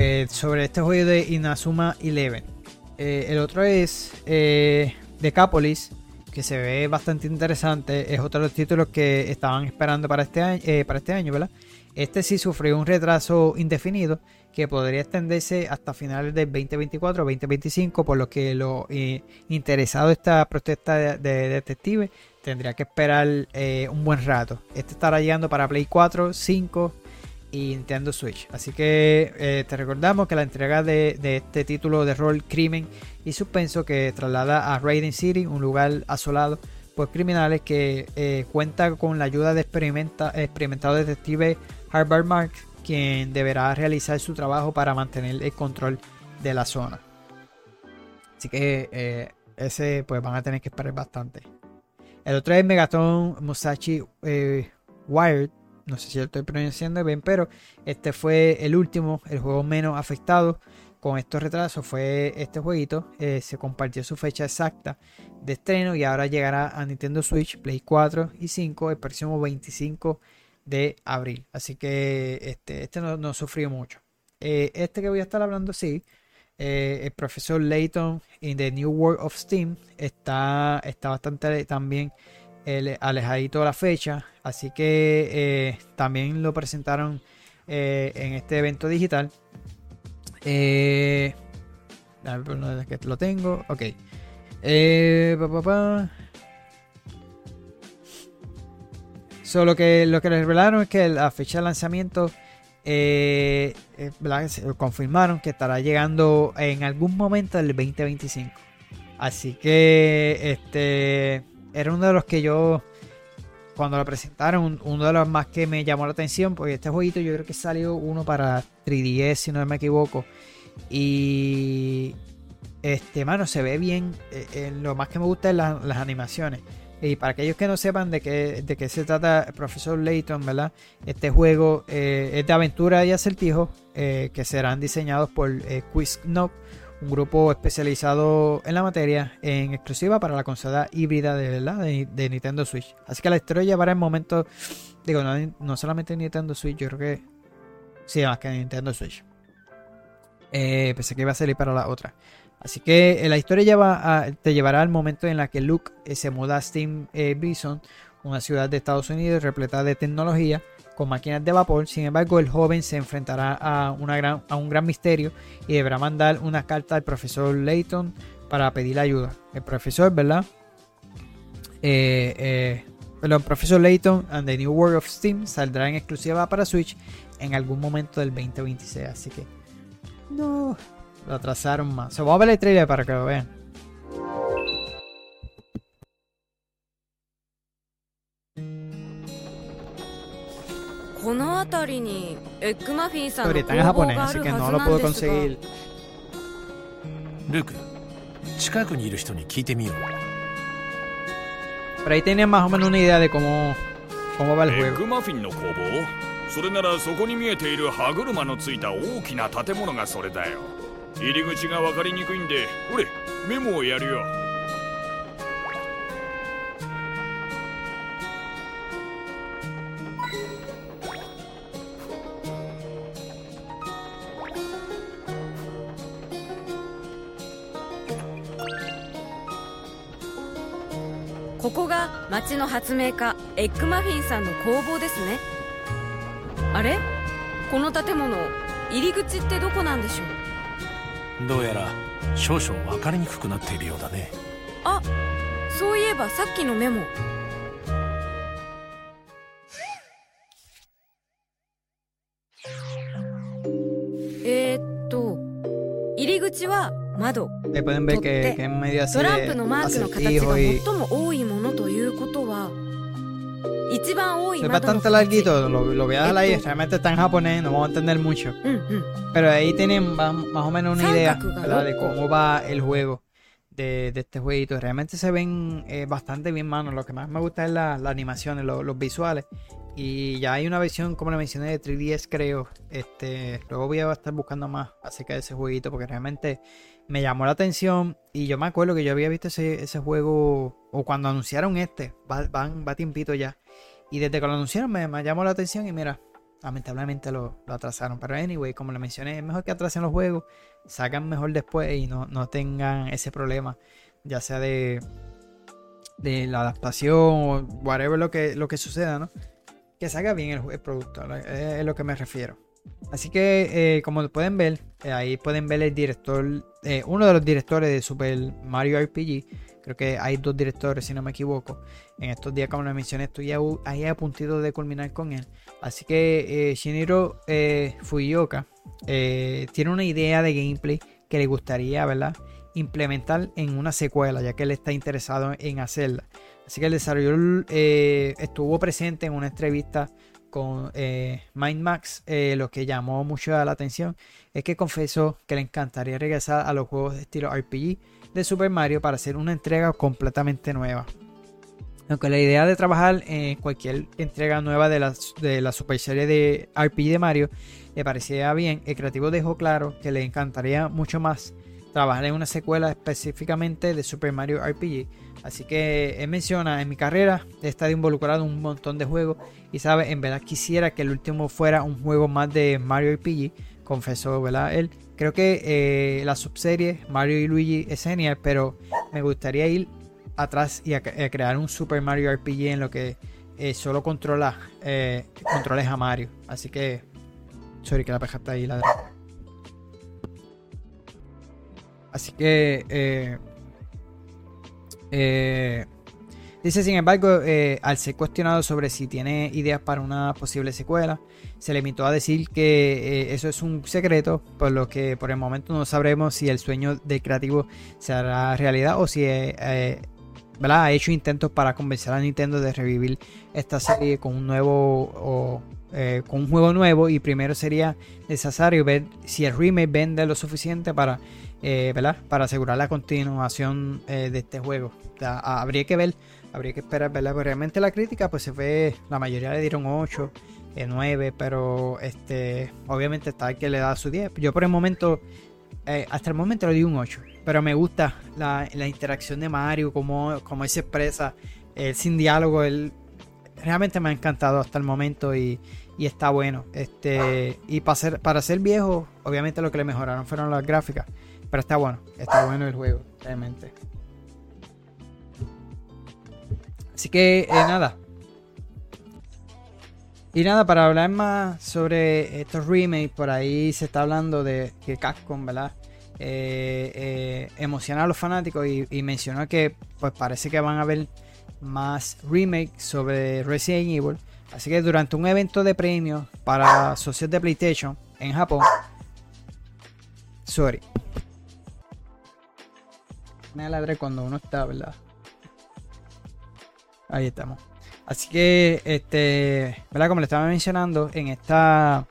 eh, sobre este juego de Inazuma Eleven. Eh, el otro es eh, Decapolis, que se ve bastante interesante. Es otro de los títulos que estaban esperando para este año, eh, para este año ¿verdad? Este sí sufrió un retraso indefinido que podría extenderse hasta finales del 2024 o 2025, por lo que lo interesado de esta protesta de, de detective tendría que esperar un buen rato. Este estará llegando para Play 4, 5 y Nintendo Switch. Así que eh, te recordamos que la entrega de, este título de rol Crimen y Suspenso que traslada a Raiden City, un lugar asolado por criminales que eh, cuenta con la ayuda de experimenta, experimentado detective Harvard Mark, quien deberá realizar su trabajo para mantener el control de la zona. Así que eh, ese pues van a tener que esperar bastante. El otro es Megaton Musashi Wired no sé si lo estoy pronunciando bien, pero este fue el último, el juego menos afectado con estos retrasos fue este jueguito. Eh, se compartió su fecha exacta de estreno y ahora llegará a Nintendo Switch, Play 4 y 5 el próximo 25 de abril. Así que este, este no, sufrió mucho. Eh, este que voy a estar hablando, sí. Eh, el profesor Layton in the New World of Steam está, está bastante también alejadito la fecha. Así que eh, también lo presentaron eh, en este evento digital. Eh, lo tengo. Ok. Eh, pa, que, lo que les revelaron es que la fecha de lanzamiento eh, confirmaron que estará llegando en algún momento del 2025. Así que este era uno de los que yo cuando lo presentaron, uno de los más que me llamó la atención, porque este jueguito yo creo que salió uno para 3DS, si no me equivoco. Y este, mano, se ve bien. eh, eh, lo más que me gusta es la- las animaciones. Y para aquellos que no sepan de qué, de qué se trata el profesor Layton, ¿verdad? Este juego eh, es de aventura y acertijos que serán diseñados por QuizKnock, un grupo especializado en la materia, en exclusiva para la consola híbrida de, ¿verdad? de, Nintendo Switch. Así que la historia llevará en momento, digo, no, no solamente Nintendo Switch, yo creo que sí, más que Nintendo Switch. Eh, pensé que iba a salir para la otra. Así que eh, la historia lleva a- te llevará al momento en la que Luke eh, se muda a Steam Bison, una ciudad de Estados Unidos repleta de tecnología, con máquinas de vapor. Sin embargo, el joven se enfrentará a, una gran, a un gran misterio y deberá mandar una carta al profesor Layton para pedir ayuda. El profesor, ¿verdad? Eh, eh, perdón, profesor Layton and the New World of Steam saldrá en exclusiva para Switch en algún momento del 2026. Así que no lo atrasaron más. So, vamos a ver el trailer para que lo vean. この辺りにエッグマフィンさんの工房があるはずなんですが.ルーク近くにいる人に聞いてみよう。Pero ahí tienen más o menos una idea de cómo, cómo va el エッ juego. グマフィンの工房。それならそこに見えている歯車のついた大きな建物がそれだよ。入り口が分かりにくいんでほれメモをやるよここが町の発明家エッグマフィンさんの工房ですね。あれ？この建物入り口ってどこなんでしょう？どうやら少々分かりにくくなっているようだね。あそういえばさっきのメモ。えー、っと入り口は窓 Ahí pueden ver que, que es medio así トラン de プのマークの形が acertijo y 最も多いものということは一番多い es 窓の bastante 形 larguito. Lo, lo voy a dejar ahí. Esto- Realmente está en japonés, no vamos a entender mucho. うんうん Pero ahí tienen más, más o menos una idea Sankaku ga ¿verdad? de loco. cómo va el juego de, de este jueguito. Realmente se ven eh, bastante bien, mano. Lo que más me gusta es la, la animación, lo- los visuales. Y ya hay una versión, como le mencioné, de 3DS, creo. Este, luego voy a estar buscando más acerca de ese jueguito porque realmente me llamó la atención. Y yo me acuerdo que yo había visto ese, ese juego, o cuando anunciaron este, va, van, va tiempito ya. Y desde que lo anunciaron me, me llamó la atención y mira, lamentablemente lo, lo atrasaron. Pero anyway, como le mencioné, es mejor que atrasen los juegos, sacan mejor después y no, no tengan ese problema, ya sea de, de la adaptación o whatever lo que, lo que suceda, ¿no? Que salga bien el, producto, es lo que me refiero. Así que, eh, como pueden ver, eh, ahí pueden ver el director, eh, uno de los directores de Super Mario RPG. Creo que hay dos directores, si no me equivoco. En estos días, como les mencioné, estoy ahí a puntito de culminar con él. Así que Shiniro Fuyuoka eh, tiene una idea de gameplay que le gustaría, ¿verdad? Implementar en una secuela, ya que él está interesado en hacerla. Así que el desarrollador estuvo presente en una entrevista con eh, eh, lo que llamó mucho la atención es que confesó que le encantaría regresar a los juegos de estilo RPG de Super Mario para hacer una entrega completamente nueva. Aunque la idea de trabajar en cualquier entrega nueva de la, de la super serie de RPG de Mario le parecía bien, el creativo dejó claro que le encantaría mucho más trabajar en una secuela específicamente de Super Mario RPG. Así que él menciona, en mi carrera he estado involucrado en un montón de juegos y sabe, en verdad quisiera que el último fuera un juego más de Mario RPG, confesó, ¿verdad? Él. Creo que eh, la subserie Mario y Luigi es genial, pero me gustaría ir atrás y a crear un Super Mario RPG en lo que eh, solo controla eh, controles a Mario. Así que, sorry que la peja está ahí ladrando. Así que eh, dice, sin embargo, eh, al ser cuestionado sobre si tiene ideas para una posible secuela, se limitó a decir que eh, eso es un secreto, por lo que por el momento no sabremos si el sueño del creativo se hará realidad o si ha hecho intentos para convencer a Nintendo de revivir esta serie con un nuevo o, con un juego nuevo y primero sería necesario ver si el remake vende lo suficiente para eh, para asegurar la continuación eh, de este juego habría que ver habría que esperar ¿verdad? Realmente la crítica pues se ve la mayoría le dieron 8 eh, 9 pero este obviamente está el que le da su 10 yo por el momento eh, hasta el momento le di un 8 pero me gusta la, interacción de Mario como él se expresa él sin diálogo él realmente me ha encantado hasta el momento y, y está bueno. Este, y para ser, para ser viejo, obviamente lo que le mejoraron fueron las gráficas. Pero está bueno, está bueno el juego, realmente. Así que eh, nada. Y nada, para hablar más sobre estos remakes, por ahí se está hablando de que Capcom, ¿verdad? Eh, eh, emociona a los fanáticos y, y mencionó que pues parece que van a haber más remakes sobre Resident Evil. Así que durante un evento de premios para socios de PlayStation en Japón. Sorry. Me ladré cuando uno está, ¿verdad? Ahí estamos. Así que, este, ¿verdad? Como le estaba mencionando, en esta.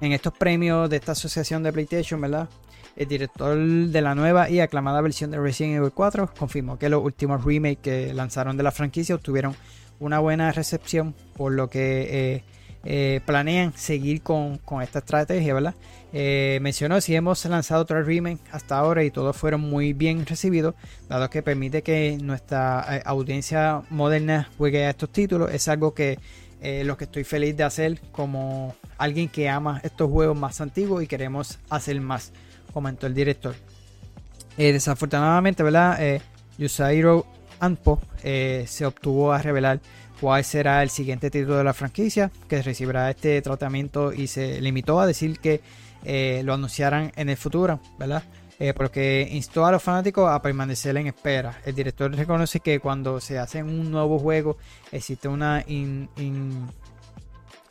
En estos premios de esta asociación de PlayStation, ¿verdad? El director de la nueva y aclamada versión de Resident Evil 4 confirmó que los últimos remakes que lanzaron de la franquicia obtuvieron una buena recepción, por lo que eh, eh, planean seguir con, con esta estrategia, ¿verdad? Eh, mencionó si hemos lanzado tres remakes hasta ahora y todos fueron muy bien recibidos, dado que permite que nuestra eh, audiencia moderna juegue a estos títulos. Es algo que lo que estoy feliz de hacer como alguien que ama estos juegos más antiguos y queremos hacer más, comentó el director. Desafortunadamente, ¿verdad? Yusairo Anpo se obtuvo a revelar cuál será el siguiente título de la franquicia que recibirá este tratamiento y se limitó a decir que eh, lo anunciaran en el futuro, ¿verdad? Eh, porque instó a los fanáticos a permanecer en espera. El director reconoce que cuando se hace un nuevo juego existe una in- in-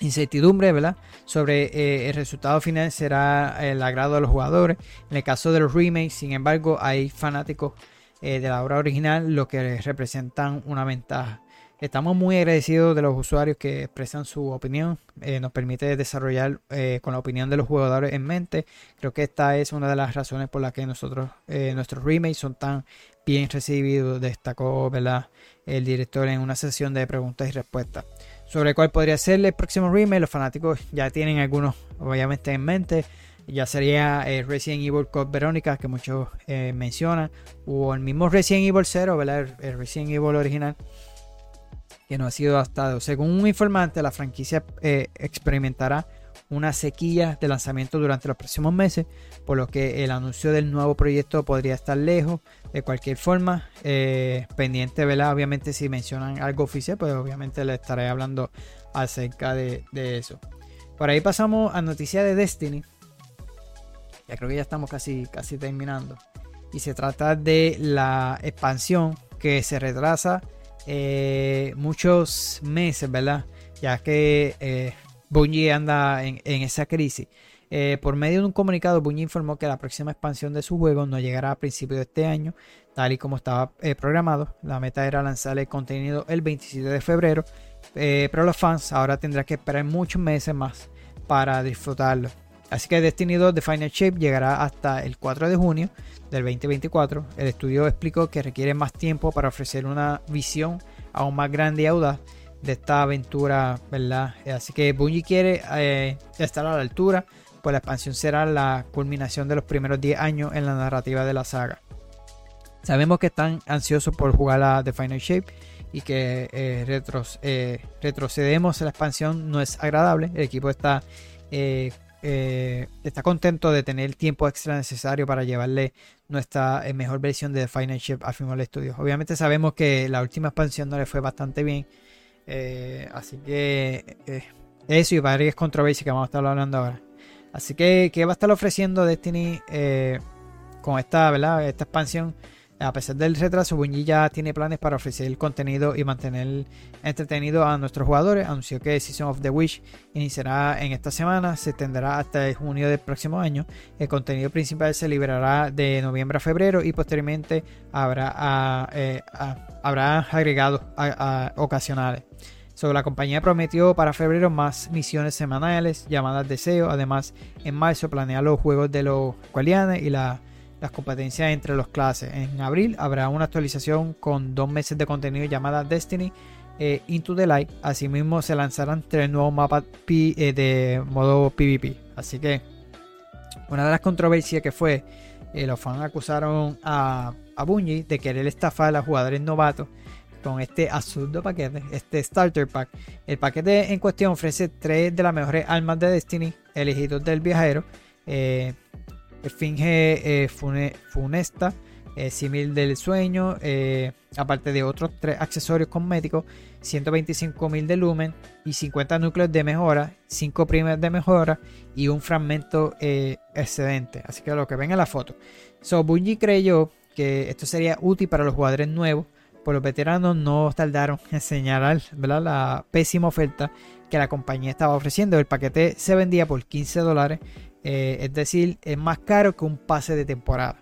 incertidumbre, ¿verdad? Sobre eh, el resultado final será el agrado de los jugadores. En el caso de los remakes, sin embargo, hay fanáticos de la obra original, lo que representan una ventaja. Estamos muy agradecidos de los usuarios que expresan su opinión. eh, nos permite desarrollar eh, con la opinión de los jugadores en mente. Creo que esta es una de las razones por las que nosotros, eh, nuestros remakes son tan bien recibidos, destacó ¿verdad? el director en una sesión de preguntas y respuestas. Sobre cuál podría ser el próximo remake, los fanáticos ya tienen algunos obviamente en mente. Ya sería Resident Evil Code Verónica, que muchos mencionan, o el mismo Resident Evil 0, ¿verdad? El Resident Evil original, que no ha sido adaptado. Según un informante, la franquicia eh, experimentará una sequía de lanzamiento durante los próximos meses, por lo que el anuncio del nuevo proyecto podría estar lejos. De cualquier forma, eh, pendiente, ¿verdad? Obviamente, si mencionan algo oficial, pues obviamente le estaré hablando acerca de, de eso. Por ahí pasamos a noticias de Destiny. Ya creo que ya estamos casi, casi terminando. Y se trata de la expansión que se retrasa eh, muchos meses, ¿verdad? Ya que eh, Bungie anda en, esa crisis. Eh, por medio de un comunicado, Bungie informó que la próxima expansión de su juego no llegará a principios de este año, tal y como estaba eh, programado. La meta era lanzar el contenido el 27 de febrero, pero los fans ahora tendrán que esperar muchos meses más para disfrutarlo. Así que Destiny 2 The Final Shape llegará hasta el 4 de junio del 2024. El estudio explicó que requiere más tiempo para ofrecer una visión aún más grande y audaz de esta aventura, ¿verdad? Así que Bungie quiere eh, estar a la altura, pues la expansión será la culminación de los primeros 10 años en la narrativa de la saga. Sabemos que están ansiosos por jugar a The Final Shape y que eh, retros, eh, retrocedemos la expansión no es agradable. El equipo está, eh, eh, está contento de tener el tiempo extra necesario para llevarle nuestra eh, mejor versión de Final Shape al final del estudio. Obviamente sabemos que la última expansión no le fue bastante bien. Eh, así que eso y varias controversias que vamos a estar hablando ahora. Así que, ¿qué va a estar ofreciendo Destiny con esta, ¿verdad? esta expansión, a pesar del retraso, Bungie ya tiene planes para ofrecer contenido y mantener entretenido a nuestros jugadores. Anunció que Season of the Wish iniciará en esta semana, se extenderá hasta junio del próximo año. El contenido principal se liberará de noviembre a febrero y posteriormente habrá, eh, agregados ocasionales. Sobre la compañía prometió para febrero más misiones semanales llamadas Deseo. Además, en marzo planea los juegos de los Qualianes y las competencias entre los clases. En abril habrá una actualización con dos meses de contenido llamada Destiny eh, Into the Light. Asimismo, se lanzarán tres nuevos mapas eh, de modo PvP. Así que, una de las controversias que fue, eh, los fans acusaron a, a Bungie de querer estafar a jugadores novatos con este absurdo paquete, este Starter Pack. El paquete en cuestión ofrece tres de las mejores armas de Destiny, elegidos del viajero, Esfinge eh, Funesta, eh, Simil del Sueño, eh, aparte de otros tres accesorios cosméticos, 125.000 de lumen y 50 núcleos de mejora, 5 primas de mejora y un fragmento excedente. Así que lo que ven en la foto. So, Bungie creyó que esto sería útil para los jugadores nuevos por los veteranos no tardaron en señalar la pésima oferta que la compañía estaba ofreciendo. El paquete se vendía por 15 dólares, eh, es decir, es más caro que un pase de temporada.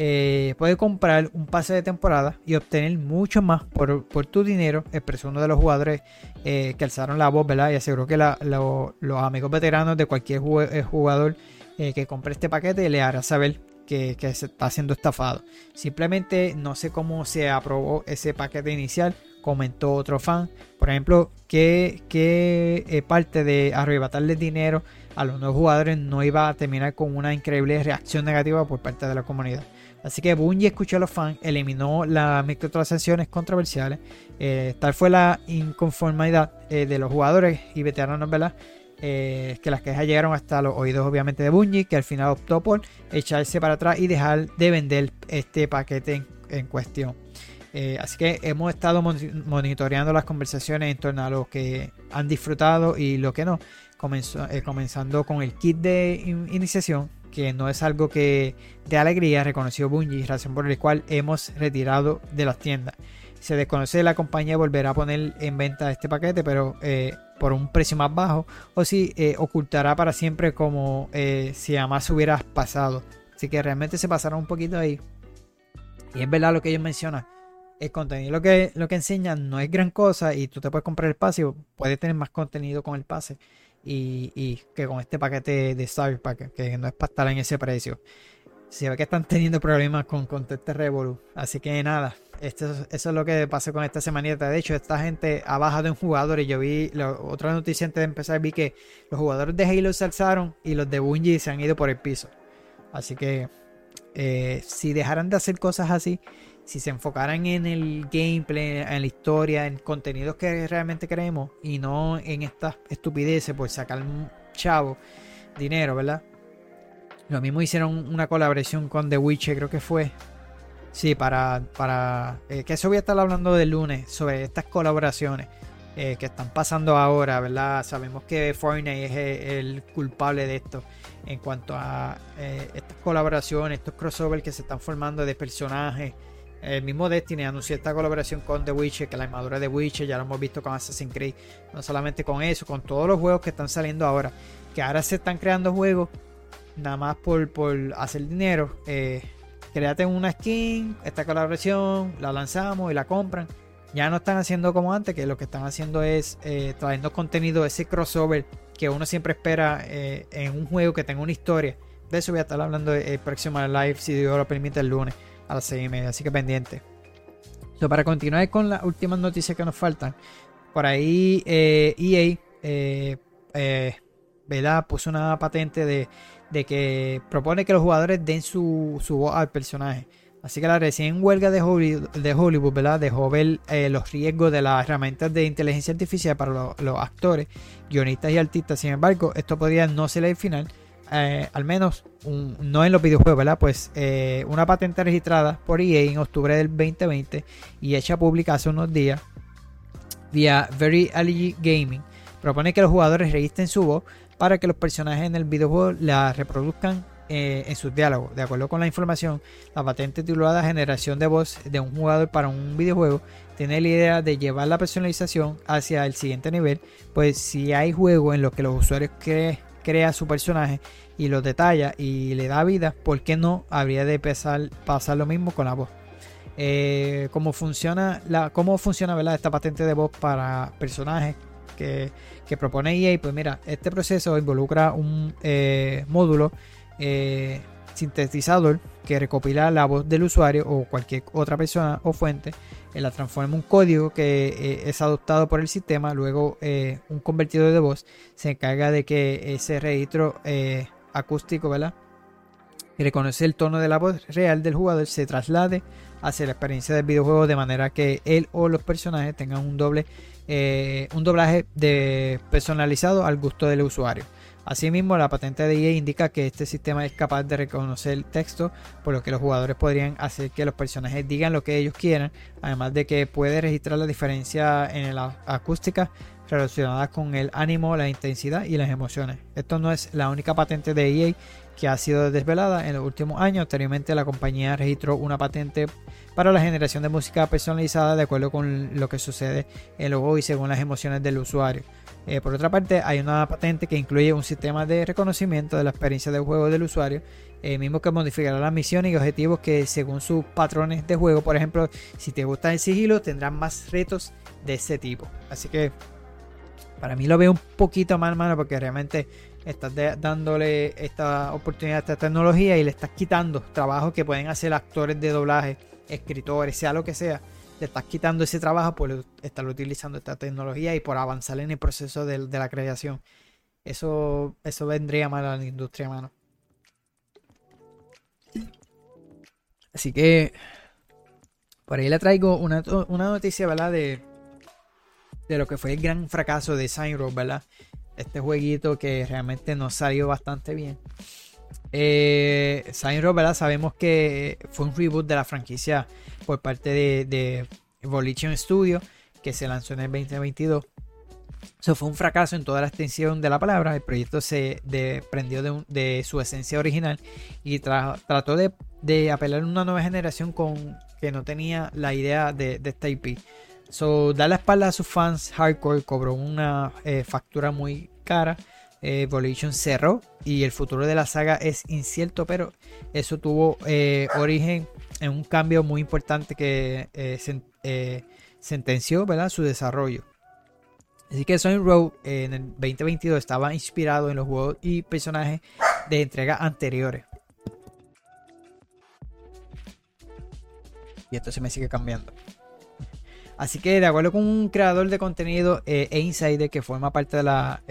Eh, puedes comprar un pase de temporada y obtener mucho más por, tu dinero, expresó uno de los jugadores eh, que alzaron la voz y aseguró que los amigos veteranos de cualquier jugador que compre este paquete le hará saber que, se está siendo estafado. Simplemente no sé cómo se aprobó ese paquete inicial, comentó otro fan. Por ejemplo, que, eh, parte de arrebatarle dinero a los nuevos jugadores no iba a terminar con una increíble reacción negativa por parte de la comunidad. Así que Bungie escuchó a los fans, eliminó las microtransacciones controversiales. Eh, tal fue la inconformidad eh, de los jugadores y veteranos, ¿verdad? Eh, que las quejas llegaron hasta los oídos obviamente de Bungie, que al final optó por echarse para atrás y dejar de vender este paquete en, cuestión. Eh, así que hemos estado monitoreando las conversaciones en torno a lo que han disfrutado y lo que no, eh, comenzando con el kit de iniciación, que no es algo que de alegría, reconoció Bungie, razón por la cual hemos retirado de las tiendas. Se desconoce la compañía volverá a poner en venta este paquete, pero por un precio más bajo o si eh, ocultará para siempre como eh, si además hubiera pasado. Así que realmente se pasará un poquito ahí. Y es verdad lo que ellos mencionan. El contenido lo que, lo que enseñan no es gran cosa y tú te puedes comprar el pase y puedes tener más contenido con el pase y, que con este paquete de Star Pack que no es para estar en ese precio. Se ve que están teniendo problemas con, con este Revolu. Así que nada, esto, eso es lo que pasó con esta semanita. De hecho, esta gente ha bajado en jugadores. Yo vi otra noticia antes de empezar, vi que los jugadores de Halo se alzaron y los de Bungie se han ido por el piso. Así que eh, si dejaran de hacer cosas así, si se enfocaran en el gameplay, en la historia, en contenidos que realmente queremos y no en estas estupideces por sacar chavo, dinero, ¿verdad? Lo mismo hicieron una colaboración con The Witcher, creo que fue. Sí, para. para eh, que eso voy a estar hablando del lunes sobre estas colaboraciones eh, que están pasando ahora, ¿verdad? Sabemos que Fortnite es el, culpable de esto en cuanto a eh, estas colaboraciones, estos crossovers que se están formando de personajes. El mismo Destiny anunció esta colaboración con The Witcher, que la armadura de Witcher ya lo hemos visto con Assassin's Creed. No solamente con eso, con todos los juegos que están saliendo ahora. Que ahora se están creando juegos nada más por, por hacer dinero. Eh, créate una skin, esta colaboración, la lanzamos y la compran. Ya no están haciendo como antes, que lo que están haciendo es eh, trayendo contenido, ese crossover que uno siempre espera eh, en un juego que tenga una historia. De eso voy a estar hablando el próximo live, si Dios lo permite, el lunes a las 6 y media. Así que pendiente. para continuar con las últimas noticias que nos faltan, por ahí EA e ¿verdad? puso una patente de de que propone que los jugadores den su, voz al personaje. Así que la recién huelga de Hollywood, de Hollywood ¿verdad? dejó ver eh, los riesgos de las herramientas de inteligencia artificial para los actores, guionistas y artistas. Sin embargo, esto podría no ser el final, eh, al menos no en los videojuegos, ¿verdad? Pues eh, una patente registrada por EA en octubre del 2020 y hecha pública hace unos días vía Very Allergy Gaming propone que los jugadores registren su voz para que los personajes en el videojuego la reproduzcan eh, en sus diálogos. De acuerdo con la información, la patente titulada Generación de voz de un jugador para un videojuego tiene la idea de llevar la personalización hacia el siguiente nivel, pues si hay juegos en los que los usuarios cre crea su personaje y lo detalla y le da vida, ¿por qué no habría de pasar, pasar lo mismo con la voz? Eh, cómo funciona la cómo funciona ¿verdad? esta patente de voz para personajes que, que propone EA pues mira este proceso involucra un eh, módulo eh, sintetizador que recopila la voz del usuario o cualquier otra persona o fuente la transforma en un código que es adoptado por el sistema luego un convertidor de voz se encarga de que ese registro acústico ¿verdad? y reconoce el tono de la voz real del jugador se traslade hacia la experiencia del videojuego de manera que él o los personajes tengan un doble eh, un doblaje de personalizado al gusto del usuario. Asimismo, la patente de EA indica que este sistema es capaz de reconocer el texto, por lo que los jugadores podrían hacer que los personajes digan lo que ellos quieran, además de que puede registrar la diferencia en la acústica relacionada con el ánimo, la intensidad y las emociones. Esto no es la única patente de EA que ha sido desvelada en los últimos años. Anteriormente la compañía registró una patente para la generación de música personalizada de acuerdo con lo que sucede en los juego y según las emociones del usuario. Eh, por otra parte, hay una patente que incluye un sistema de reconocimiento de la experiencia de juego del usuario, eh, mismo que modificará las misiones y objetivos que según sus patrones de juego, por ejemplo, si te gusta el sigilo, tendrán más retos de ese tipo. Así que para mí lo veo un poquito mal, mano, porque realmente estás dándole esta oportunidad a esta tecnología y le estás quitando trabajos que pueden hacer actores de doblaje, escritores, sea lo que sea. Le estás quitando ese trabajo por estar utilizando esta tecnología y por avanzar en el proceso de, la creación. Eso, eso vendría mal a la industria, mano. Así que por ahí le traigo una, noticia, ¿verdad? De, de lo que fue el gran fracaso de Sign ¿verdad? este jueguito que realmente nos salió bastante bien. Eh, ¿verdad? Sabemos que fue un reboot de la franquicia por parte de, de Evolution Studio que se lanzó en el 2022. Eso fue un fracaso en toda la extensión de la palabra. El proyecto se desprendió de, su esencia original y trató de, apelar a una nueva generación con que no tenía la idea de, de esta IP. So, dar la espalda a sus fans hardcore cobró una eh, factura muy cara. Eh, Evolution cerró y el futuro de la saga es incierto, pero eso tuvo eh, origen en un cambio muy importante que sentenció ¿verdad? su desarrollo. Así que Sonic Road en el 2022 estaba inspirado en los juegos y personajes de entregas anteriores. Y esto se me sigue cambiando. Así que de acuerdo con un creador de contenido eh, e insider que forma parte de la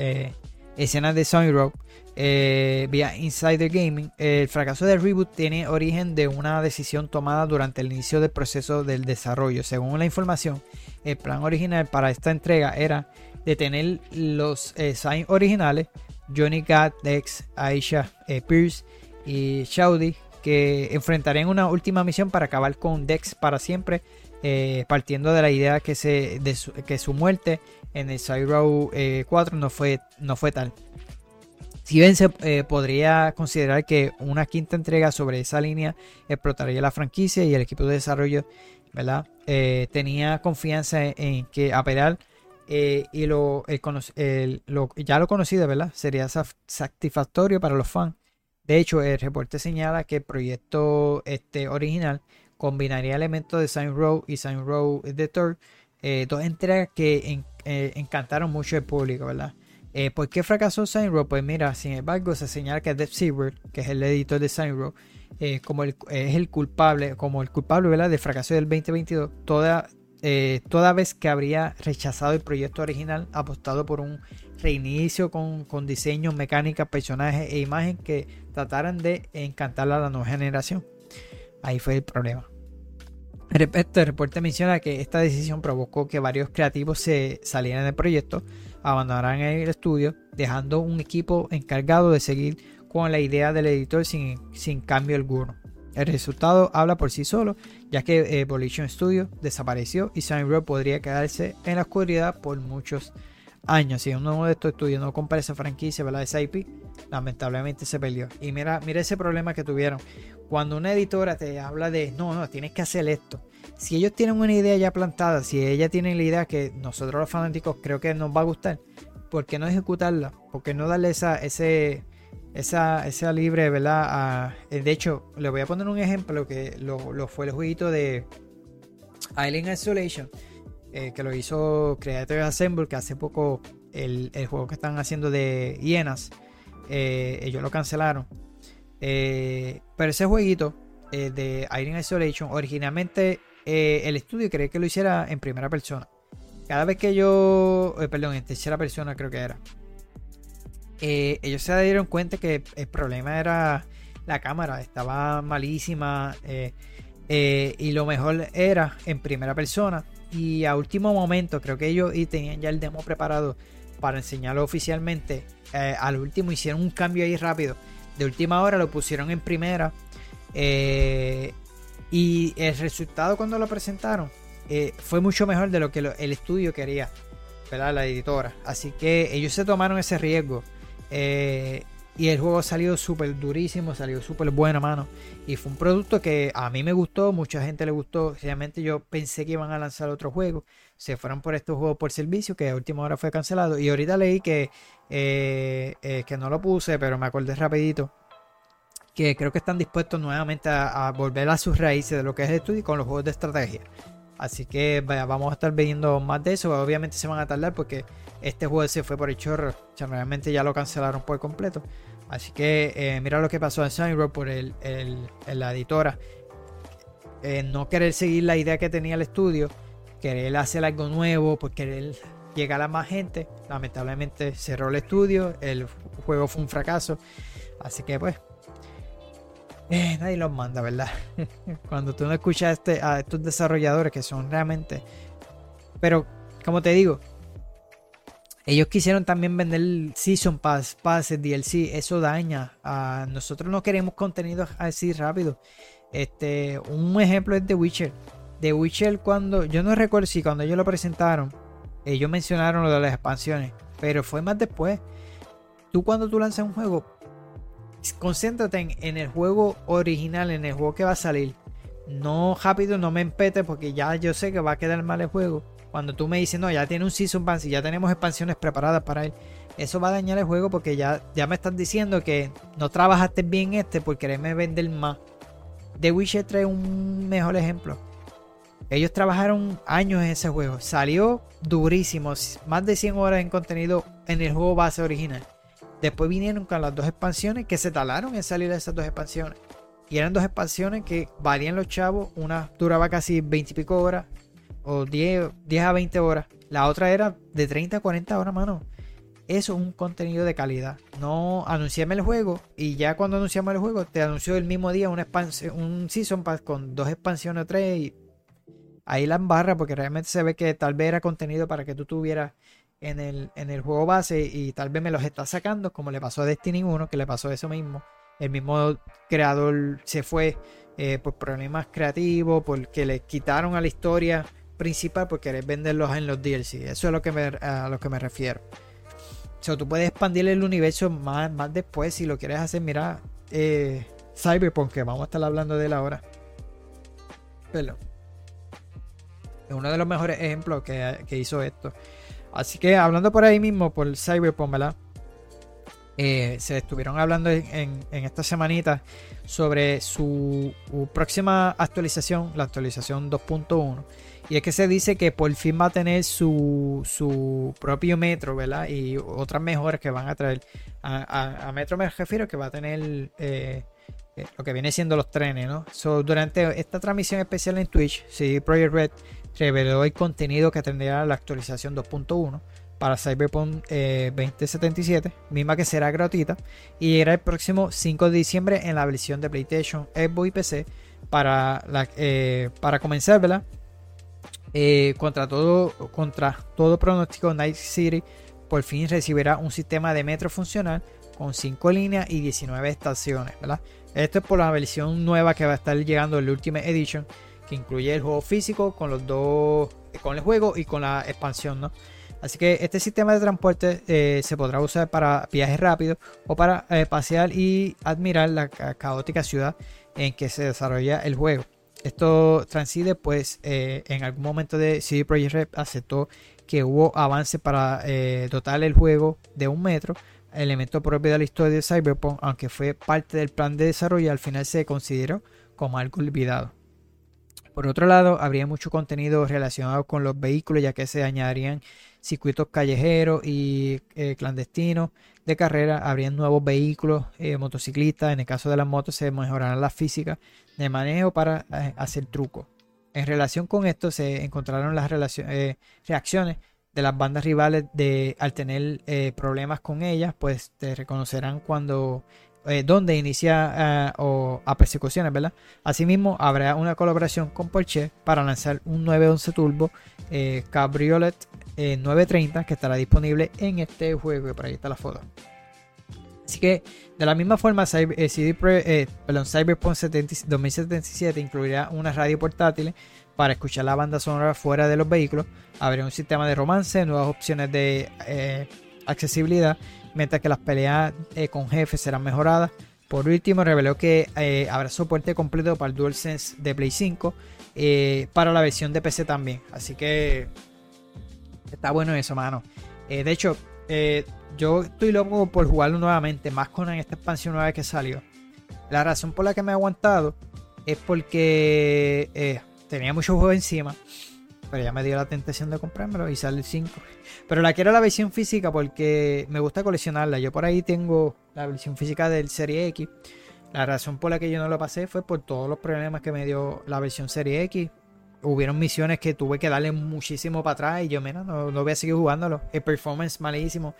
eh, escena de Sony Rock eh, vía Insider Gaming, el fracaso del reboot tiene origen de una decisión tomada durante el inicio del proceso del desarrollo. Según la información, el plan original para esta entrega era detener los signs originales, Johnny Gat, Dex, Aisha, Pierce y Shaudy, que enfrentarían una última misión para acabar con Dex para siempre eh, partiendo de la idea que, se, su, que su muerte en el 4 eh, no fue, no fue tal. Si bien se eh, podría considerar que una quinta entrega sobre esa línea explotaría la franquicia y el equipo de desarrollo ¿verdad? tenía confianza en, que apelar y lo, ya lo conocido ¿verdad? sería satisfactorio para los fans. De hecho, el reporte señala que el proyecto este, original combinaría elementos de Sign Row y Sign Row The Third, eh, dos entregas que eh, encantaron mucho al público, ¿verdad? Eh, ¿Por qué fracasó Sign Row? Pues mira, sin embargo, se señala que Dev Silver, que es el editor de Sign Row, como el, es el culpable, como el culpable, ¿verdad? Del fracaso del 2022, toda, toda vez que habría rechazado el proyecto original, apostado por un reinicio con, con diseño, mecánica, personajes e imagen que trataran de encantar a la nueva generación. Ahí fue el problema. Este reporte menciona que esta decisión provocó que varios creativos se salieran del proyecto, abandonaran el estudio, dejando un equipo encargado de seguir con la idea del editor sin, sin cambio alguno. El resultado habla por sí solo, ya que Evolution Studio desapareció y Row podría quedarse en la oscuridad por muchos años. Si uno de estos estudios no compra esa franquicia, ¿verdad? Esa lamentablemente se perdió. Y mira, mira ese problema que tuvieron. Cuando una editora te habla de, no, no, tienes que hacer esto. Si ellos tienen una idea ya plantada, si ella tiene la idea que nosotros los fanáticos creo que nos va a gustar, ¿por qué no ejecutarla? ¿Por qué no darle esa, ese, esa, esa libre, ¿verdad? Eh, de hecho, le voy a poner un ejemplo que lo, fue el jueguito de Alien Isolation, eh, que lo hizo Creative Assemble, que hace poco el, juego que están haciendo de hienas, eh, ellos lo cancelaron. Pero ese jueguito de Alien Isolation, originalmente el estudio quería que lo hiciera en primera persona. Cada vez que yo, perdón, en tercera persona creo que era. Eh, ellos se dieron cuenta que el problema era la cámara, estaba malísima eh, eh, y lo mejor era en primera persona. Y a último momento, creo que ellos y tenían ya el demo preparado para enseñarlo oficialmente. al último hicieron un cambio ahí rápido. De última hora lo pusieron en primera. y el resultado cuando lo presentaron fue mucho mejor de lo que el estudio quería. La editora. Así que ellos se tomaron ese riesgo. Eh, y el juego salió súper durísimo, salió súper bueno, mano. Y fue un producto que a mí me gustó, mucha gente le gustó. Realmente yo pensé que iban a lanzar otro juego. Se fueron por estos juegos por servicio, que a última hora fue cancelado. Y ahorita leí que, eh, eh, que no lo puse, pero me acordé rapidito. Que creo que están dispuestos nuevamente a, a volver a sus raíces de lo que es el estudio con los juegos de estrategia. Así que vamos a estar viendo más de eso. Obviamente se van a tardar porque este juego se fue por el chorro. realmente ya lo cancelaron por completo. Así que eh, mira lo que pasó en Sunny por el, la editora. Eh, no querer seguir la idea que tenía el estudio. Querer hacer algo nuevo. Por querer llegar a más gente. Lamentablemente cerró el estudio. El juego fue un fracaso. Así que pues eh, nadie los manda, ¿verdad? (laughs) Cuando tú no escuchas este, a estos desarrolladores que son realmente... Pero, como te digo, ellos quisieron también vender Season Pass, Passes, DLC. Eso daña. A nosotros no queremos contenido así rápido. Este, un ejemplo es The Witcher. The Witcher cuando... Yo no recuerdo si cuando ellos lo presentaron, ellos mencionaron lo de las expansiones. Pero fue más después. Tú cuando tú lanzas un juego, concéntrate en, el juego original, en el juego que va a salir. No rápido, no me empete porque ya yo sé que va a quedar mal el juego. Cuando tú me dices, no, ya tiene un Season Pass y ya tenemos expansiones preparadas para él, eso va a dañar el juego porque ya, ya me están diciendo que no trabajaste bien este por quererme vender más. The Witcher trae un mejor ejemplo. Ellos trabajaron años en ese juego. Salió durísimo. Más de 100 horas en contenido en el juego base original. Después vinieron con las dos expansiones que se talaron en salir de esas dos expansiones. Y eran dos expansiones que valían los chavos. Una duraba casi 20 y pico horas. O 10, 10 a 20 horas. La otra era de 30 a 40 horas, mano. Eso es un contenido de calidad. No anunciame el juego. Y ya cuando anunciamos el juego, te anunció el mismo día una un Season Pass con dos expansiones o tres. Y ahí la embarra porque realmente se ve que tal vez era contenido para que tú tuvieras en el, en el juego base y tal vez me los está sacando, como le pasó a Destiny 1, que le pasó eso mismo. El mismo creador se fue eh, por problemas creativos, porque le quitaron a la historia principal por querer venderlos en los DLC. Eso es lo que a lo que me refiero. O sea, tú puedes expandir el universo más, más después si lo quieres hacer. Mira, eh, Cyberpunk, que vamos a estar hablando de él ahora. Pero es uno de los mejores ejemplos que, que hizo esto. Así que hablando por ahí mismo, por Cyberpunk, ¿verdad? Eh, se estuvieron hablando en, esta semanita sobre su, próxima actualización, la actualización 2.1. Y es que se dice que por fin va a tener su, propio metro, ¿verdad? Y otras mejoras que van a traer. A, metro me refiero que va a tener eh, eh, lo que viene siendo los trenes, ¿no? durante esta transmisión especial en Twitch, sí, Project Red reveló el contenido que tendrá la actualización 2.1 para Cyberpunk 2077, eh, misma que será gratuita y llegará el próximo 5 de diciembre en la versión de PlayStation, Xbox y PC para, eh, para comenzar, ¿verdad? Eh, contra, todo, contra todo pronóstico, Night City por fin recibirá un sistema de metro funcional con 5 líneas y 19 estaciones, ¿verdad? Esto es por la versión nueva que va a estar llegando en la Ultimate Edition que incluye el juego físico con los dos, con el juego y con la expansión, ¿no? Así que este sistema de transporte eh, se podrá usar para viajes rápidos o para eh, pasear y admirar la ca- caótica ciudad en que se desarrolla el juego. Esto transide, pues, eh, en algún momento de CD Projekt Red aceptó que hubo avance para dotar el juego de un metro, elemento propio de la historia de Cyberpunk, aunque fue parte del plan de desarrollo, al final se consideró como algo olvidado. Por otro lado, habría mucho contenido relacionado con los vehículos, ya que se añadirían circuitos callejeros y eh, clandestinos de carrera, habrían nuevos vehículos, eh, motociclistas, en el caso de las motos se mejorarán las físicas de manejo para eh, hacer trucos. En relación con esto se encontraron las eh, reacciones de las bandas rivales de al tener problemas con ellas, pues te reconocerán cuando eh, donde inicia eh, o a persecuciones, ¿verdad? Asimismo, habrá una colaboración con Porsche para lanzar un 911 Turbo eh, Cabriolet eh, 930 que estará disponible en este juego. Por ahí está la foto. Así que, de la misma forma, Cyberpunk 70 2077 incluirá una radio portátil para escuchar la banda sonora fuera de los vehículos. Habrá un sistema de romance, nuevas opciones de accesibilidad, mientras que las peleas eh, con jefes serán mejoradas. Por último, reveló que eh, habrá soporte completo para el DualSense de Play 5 eh, para la versión de PC también. Así que está bueno eso, mano. De hecho, yo estoy loco por jugarlo nuevamente, más con esta expansión nueva que salió. La razón por la que me he aguantado es porque tenía mucho juego encima. Pero ya me dio la tentación de comprármelo y sale el 5. Pero la quiero la versión física porque me gusta coleccionarla. Yo por ahí tengo la versión física del Serie X. La razón por la que yo no lo pasé fue por todos los problemas que me dio la versión Serie X. Hubieron misiones que tuve que darle muchísimo para atrás y yo, mira, no, no voy a seguir jugándolo. El performance malísimo.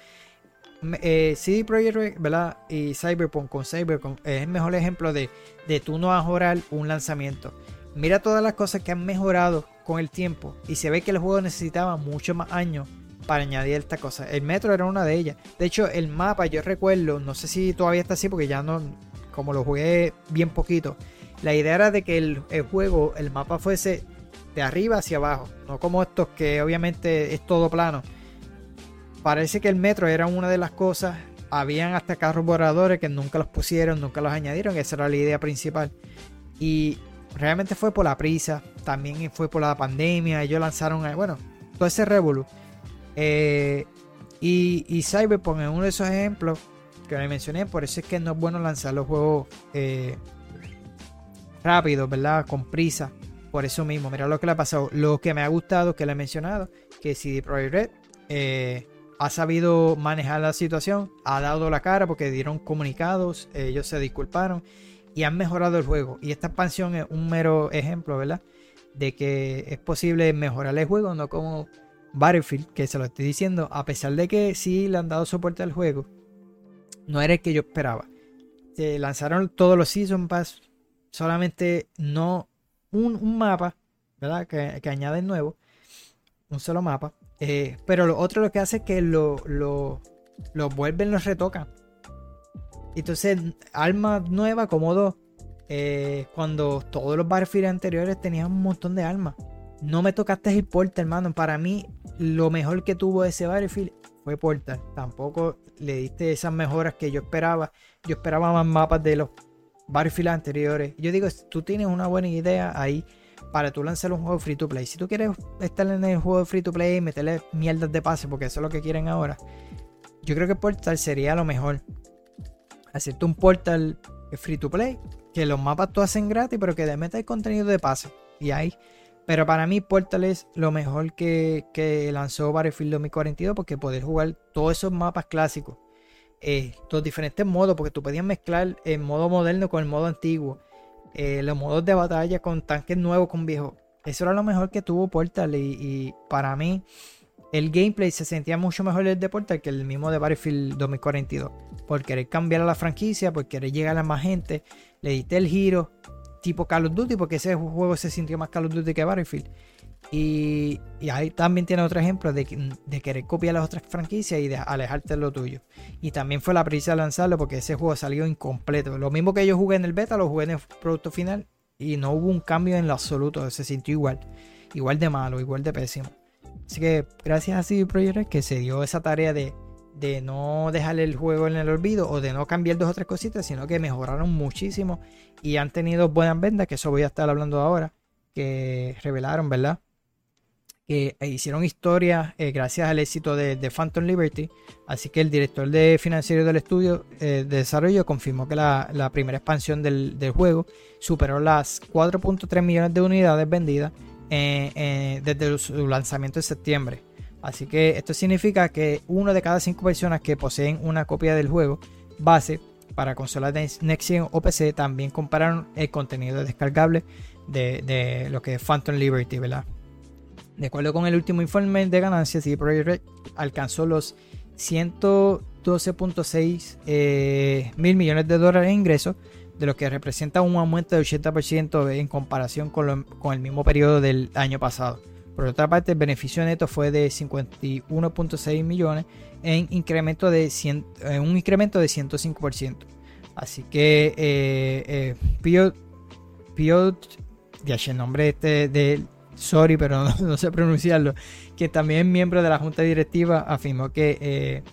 Eh, CD Projekt ¿verdad? Y Cyberpunk con Cyberpunk es el mejor ejemplo de, de tú no mejorar un lanzamiento. Mira todas las cosas que han mejorado con el tiempo y se ve que el juego necesitaba mucho más años para añadir esta cosa. El metro era una de ellas. De hecho, el mapa, yo recuerdo, no sé si todavía está así porque ya no, como lo jugué bien poquito. La idea era de que el, el juego, el mapa fuese de arriba hacia abajo, no como estos que obviamente es todo plano. Parece que el metro era una de las cosas. Habían hasta carros voladores que nunca los pusieron, nunca los añadieron. Esa era la idea principal. Y realmente fue por la prisa, también fue por la pandemia. Ellos lanzaron, eh, bueno, todo ese revolú. Eh, y, y Cyberpunk es uno de esos ejemplos que le mencioné. Por eso es que no es bueno lanzar los juegos eh, rápido, ¿verdad? Con prisa. Por eso mismo, mira lo que le ha pasado. Lo que me ha gustado, que le he mencionado, que CD Projekt Red ha sabido manejar la situación, ha dado la cara porque dieron comunicados, ellos se disculparon y han mejorado el juego. Y esta expansión es un mero ejemplo, ¿verdad? De que es posible mejorar el juego, no como Battlefield, que se lo estoy diciendo, a pesar de que sí le han dado soporte al juego, no era el que yo esperaba. Se lanzaron todos los Season Pass, solamente no un, mapa, ¿verdad? Que, que añaden nuevo, un solo mapa. Eh, pero lo otro lo que hace es que lo, lo, lo vuelven, los retocan. Entonces, armas nuevas como dos. eh, cuando todos los Battlefield anteriores tenían un montón de armas. No me tocaste el Portal, hermano. Para mí, lo mejor que tuvo ese Battlefield fue Portal. Tampoco le diste esas mejoras que yo esperaba. Yo esperaba más mapas de los Battlefield anteriores. Yo digo, tú tienes una buena idea ahí para tú lanzar un juego free to play. Si tú quieres estar en el juego free to play y meterle mierdas de pase, porque eso es lo que quieren ahora, yo creo que Portal sería lo mejor. Hacerte un Portal free to play, que los mapas tú hacen gratis, pero que le metas contenido de pase. Y ahí. Pero para mí Portal es lo mejor que, que lanzó Battlefield 2042 porque poder jugar todos esos mapas clásicos. Eh, los diferentes modos, porque tú podías mezclar el modo moderno con el modo antiguo eh, los modos de batalla con tanques nuevos con viejos. Eso era lo mejor que tuvo Portal y para mí el gameplay se sentía mucho mejor el de Portal que el mismo de Battlefield 2042. Por querer cambiar a la franquicia, por querer llegar a más gente, le diste el giro tipo Call of Duty porque ese juego se sintió más Call of Duty que Battlefield. Y, ahí también tiene otro ejemplo de, de, querer copiar las otras franquicias y de alejarte de lo tuyo. Y también fue la prisa de lanzarlo porque ese juego salió incompleto. Lo mismo que yo jugué en el beta, lo jugué en el producto final y no hubo un cambio en lo absoluto. Se sintió igual. Igual de malo, igual de pésimo. Así que gracias a CD Projekt que se dio esa tarea de, de no dejar el juego en el olvido o de no cambiar dos o tres cositas, sino que mejoraron muchísimo y han tenido buenas ventas, que eso voy a estar hablando ahora, que revelaron, ¿verdad? Que hicieron historia eh, gracias al éxito de, de, Phantom Liberty. Así que el director de financiero del estudio eh, de desarrollo confirmó que la, la primera expansión del, del, juego superó las 4.3 millones de unidades vendidas eh, desde su lanzamiento en septiembre. Así que esto significa que uno de cada cinco personas que poseen una copia del juego base para consolas de Next Gen o PC también compararon el contenido descargable de, lo que es Phantom Liberty, ¿verdad? De acuerdo con el último informe de ganancias, CD Projekt alcanzó los 112.6 eh, mil millones de dólares en ingresos, de lo que representa un aumento de 80% en comparación con, lo, con, el mismo periodo del año pasado. Por otra parte, el beneficio neto fue de 51.6 millones en incremento de 100, en un incremento de 105%. Así que eh, eh, Piot, Piot, ya el nombre este de sorry, pero no, (laughs) no, sé pronunciarlo, que también es miembro de la junta directiva, afirmó que eh,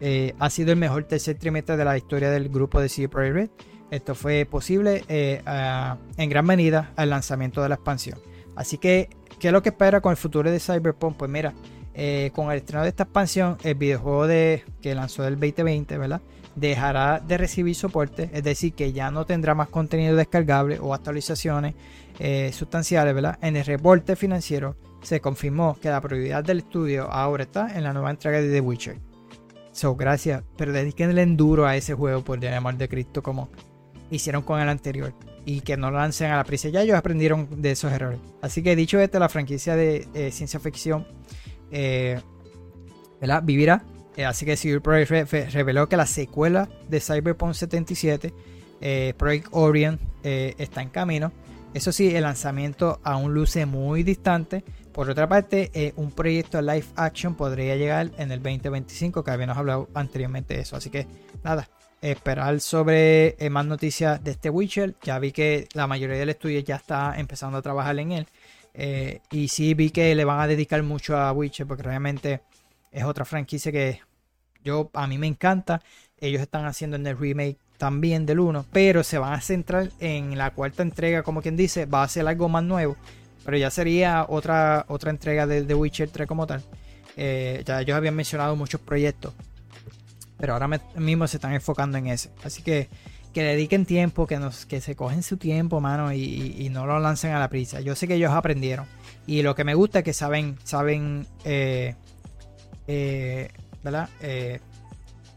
eh, ha sido el mejor tercer trimestre de la historia del grupo de CD Projekt Red. Esto fue posible eh, en gran medida al lanzamiento de la expansión. Así que, ¿qué es lo que espera con el futuro de Cyberpunk? Pues mira, eh, con el estreno de esta expansión, el videojuego de, que lanzó el 2020, ¿verdad? Dejará de recibir soporte, es decir, que ya no tendrá más contenido descargable o actualizaciones eh, sustanciales, ¿verdad? En el reporte financiero se confirmó que la prioridad del estudio ahora está en la nueva entrega de The Witcher. So, gracias, pero dediquen el enduro a ese juego, por llamar de Cristo, como hicieron con el anterior. Y que no lancen a la prisa. Ya ellos aprendieron de esos errores. Así que dicho esto, la franquicia de eh, ciencia ficción eh, vivirá. Eh, así que CD Projekt Red reveló que la secuela de Cyberpunk 77, eh, Project Orient, eh, está en camino. Eso sí, el lanzamiento aún luce muy distante. Por otra parte, un proyecto live action podría llegar en el 2025, que habíamos hablado anteriormente de eso. Así que nada, esperar sobre eh, más noticias de este Witcher. Ya vi que la mayoría del estudio ya está empezando a trabajar en él. Eh, y sí vi que le van a dedicar mucho a Witcher, porque realmente es otra franquicia que yo a mí me encanta. Ellos están haciendo en el remake también del 1, pero se van a centrar en la cuarta entrega, como quien dice, va a ser algo más nuevo, pero ya sería otra, otra entrega de The Witcher 3 como tal. Eh, ya ellos habían mencionado muchos proyectos, pero ahora mismo se están enfocando en ese. Así que que dediquen tiempo, que, nos, que se cogen su tiempo, mano, y, no lo lancen a la prisa. Yo sé que ellos aprendieron. Y lo que me gusta es que saben, saben, eh, eh, ¿verdad? Eh,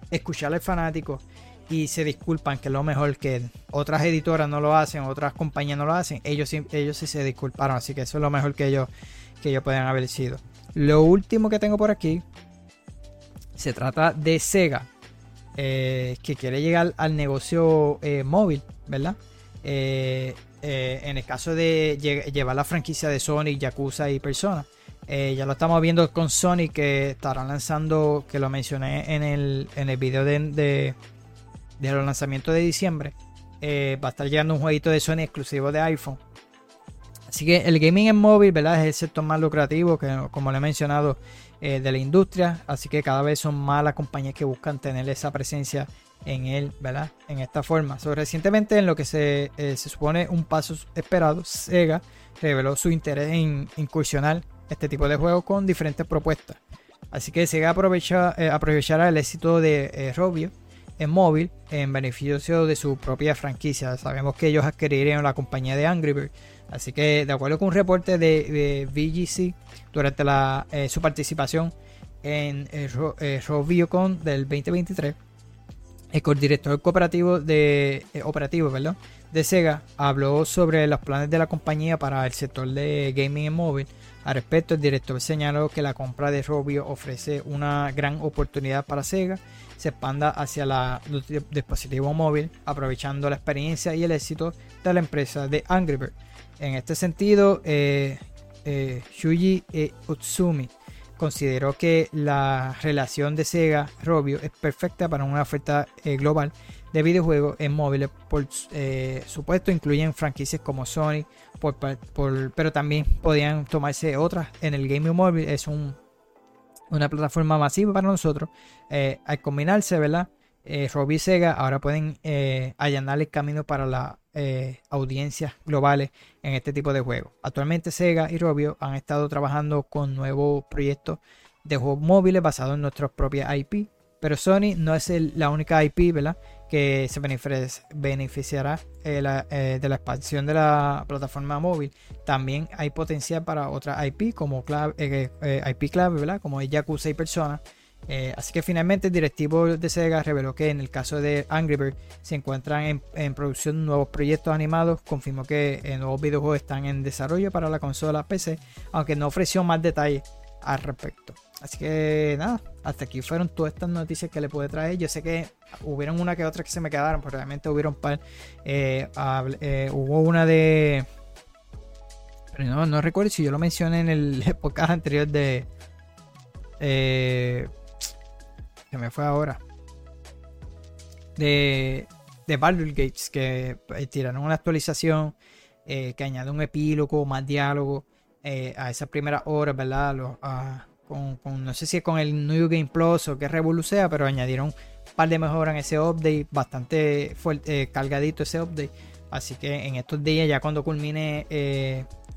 escuchar al fanático y se disculpan, que es lo mejor que otras editoras no lo hacen, otras compañías no lo hacen. Ellos ellos sí se disculparon, así que eso es lo mejor que ellos, que ellos pueden haber sido. Lo último que tengo por aquí se trata de Sega. Eh, que quiere llegar al negocio eh, móvil, ¿verdad? Eh, en el caso de llevar la franquicia de Sonic, Yakuza y Persona. ya lo estamos viendo con Sonic que estarán lanzando, que lo mencioné en el, en el video de, de, de los lanzamientos de diciembre. va a estar llegando un jueguito de Sonic exclusivo de iPhone. Así que el gaming en móvil, ¿verdad? Es el sector más lucrativo, que como le he mencionado, eh, de la industria. Así que cada vez son más las compañías que buscan tener esa presencia en él, ¿verdad? En esta forma. So, recientemente, en lo que se, eh, se supone un paso esperado, Sega reveló su interés en incursionar este tipo de juegos con diferentes propuestas. Así que Sega aprovecha, eh, aprovechará el éxito de eh, Robio en móvil en beneficio de su propia franquicia. Sabemos que ellos adquirirían la compañía de Angry Birds Así que, de acuerdo con un reporte de, de VGC durante eh, su participación en eh, RoBioCon del 2023, el coordinador cooperativo de, eh, operativo perdón, de Sega habló sobre los planes de la compañía para el sector de gaming en móvil. Al respecto, el director señaló que la compra de Robio ofrece una gran oportunidad para Sega se expanda hacia la, los dispositivos móvil, aprovechando la experiencia y el éxito de la empresa de Angry Birds. En este sentido, eh, eh, Shuji Utsumi, consideró que la relación de Sega Robio es perfecta para una oferta eh, global de videojuegos en móviles. Por eh, supuesto, incluyen franquicias como Sony, por, pero también podían tomarse otras. En el gaming móvil es un, una plataforma masiva para nosotros. Eh, al combinarse, ¿verdad? Eh, Robio y Sega ahora pueden allanar el camino para las eh, audiencias globales en este tipo de juegos. Actualmente Sega y Robio han estado trabajando con nuevos proyectos de juegos móviles basados en nuestras propias IP, pero Sony no es la única IP que se beneficiará de la expansión de la plataforma móvil. También hay potencial para otras IP como IP clave, como Yakuza y Persona eh, así que finalmente el directivo de Sega reveló que en el caso de Angry Birds se encuentran en, producción nuevos proyectos animados, confirmó que eh, nuevos videojuegos están en desarrollo para la consola PC, aunque no ofreció más detalles al respecto. Así que nada, hasta aquí fueron todas estas noticias que le pude traer. Yo sé que hubieron una que otra que se me quedaron, pero realmente hubieron par. Eh, hubo una de... Pero no, no recuerdo si yo lo mencioné en el (laughs) podcast anterior de... Que me fue ahora. De, de Baldur's Gates, que eh, tiraron una actualización eh, que añade un epílogo, más diálogo eh, a esas primeras horas, ¿verdad? con, no sé si es con el New Game Plus o qué revoluciona, pero añadieron un par de mejoras en ese update, bastante fuerte, cargadito ese update. Así que en estos días, ya cuando culmine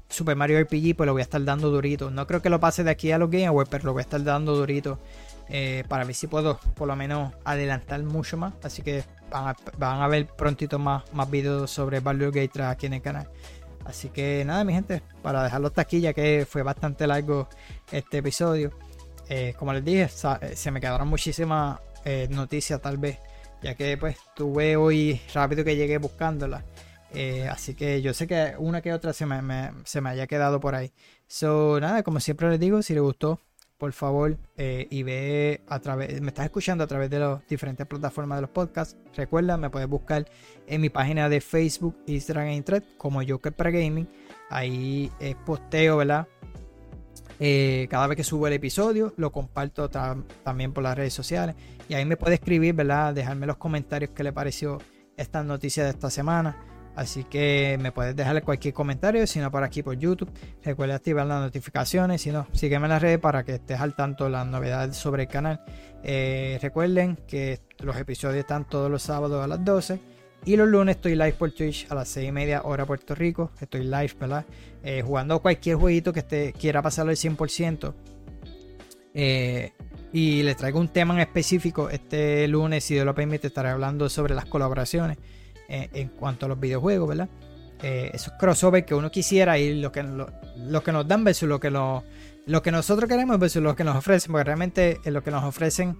Super Mario RPG, pues lo voy a estar dando durito. No creo que lo pase de aquí a los Game Awards, pero lo voy a estar dando durito eh, para ver si puedo por lo menos adelantar mucho más. Así que van a, ver prontito más, más sobre Baldur's Gate aquí en el canal. Así que nada, mi gente, para dejarlo hasta aquí, ya que fue bastante largo este episodio. Eh, como les dije, eh, se me quedaron muchísimas noticias tal vez, ya que pues tuve hoy rápido que llegué buscándolas. así que yo sé que una que otra se me, se me haya quedado por ahí. So, nada, como siempre les digo, si les gustó, por favor, eh, y ve a través, me estás escuchando a través de las diferentes plataformas de los podcasts. Recuerda, me puedes buscar en mi página de Facebook, Instagram e Internet como Joker para Gaming. Ahí eh, posteo, ¿verdad? Eh, cada vez que subo el episodio, lo comparto también por las redes sociales. Y ahí me puede escribir, ¿verdad? Dejarme los comentarios que le pareció esta noticia de esta semana. Así que me puedes dejarle cualquier comentario, si no por aquí por YouTube. Recuerda activar las notificaciones, si no, sígueme en las redes para que estés al tanto de las novedades sobre el canal. Eh, recuerden que los episodios están todos los sábados a las 12. Y los lunes estoy live por Twitch a las 6 y media hora Puerto Rico. Estoy live, ¿verdad? Eh, jugando cualquier jueguito que esté, quiera pasarlo al 100%. Eh, y les traigo un tema en específico. Este lunes, si Dios lo permite, estaré hablando sobre las colaboraciones. Eh, en cuanto a los videojuegos, ¿verdad? Eh, esos crossovers que uno quisiera y lo que, lo, que nos dan versus lo que, lo, lo que nosotros queremos versus lo que nos ofrecen, porque realmente eh, lo que nos ofrecen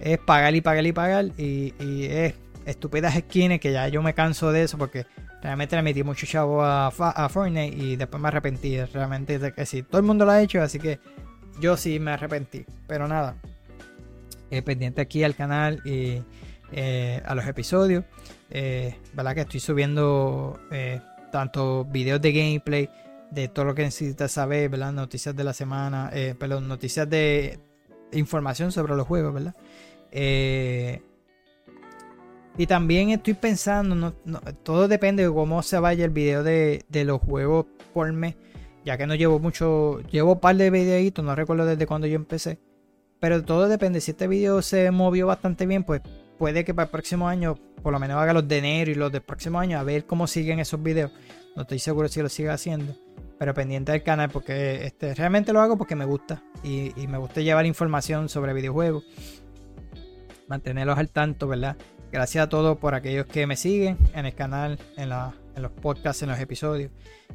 es pagar y pagar y pagar y, es estúpidas skins que ya yo me canso de eso porque realmente le metí mucho chavo a, a Fortnite y después me arrepentí realmente de que sí, todo el mundo lo ha hecho, así que yo sí me arrepentí, pero nada, pendiente aquí al canal y a los episodios. Eh, ¿verdad? Que estoy subiendo eh, tanto videos de gameplay, de todo lo que necesitas saber, ¿verdad? Noticias de la semana, eh, perdón, noticias de información sobre los juegos, ¿verdad? y también estoy pensando, todo depende de cómo se vaya el video de, los juegos por mes, ya que no llevo mucho, llevo un par de videitos, no recuerdo desde cuando yo empecé, pero todo depende, si este video se movió bastante bien, pues puede que para el próximo año, por lo menos haga los de enero y los del próximo año, a ver cómo siguen esos videos. No estoy seguro si lo siga haciendo, pero pendiente del canal porque este, realmente lo hago porque me gusta y, me gusta llevar información sobre videojuegos, mantenerlos al tanto, ¿verdad? Gracias a todos por aquellos que me siguen en el canal, en, los podcasts, en los episodios,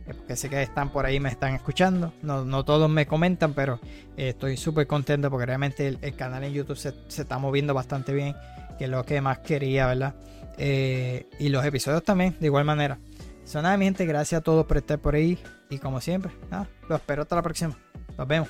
eh, porque sé que están por ahí, me están escuchando. No, todos me comentan, pero eh, estoy súper contento porque realmente el, canal en YouTube se está moviendo bastante bien que es lo que más quería, ¿verdad? Eh, y los episodios también, de igual manera. Son nada, mi gente, gracias a todos por estar por ahí. Y como siempre, los espero hasta la próxima. Nos vemos.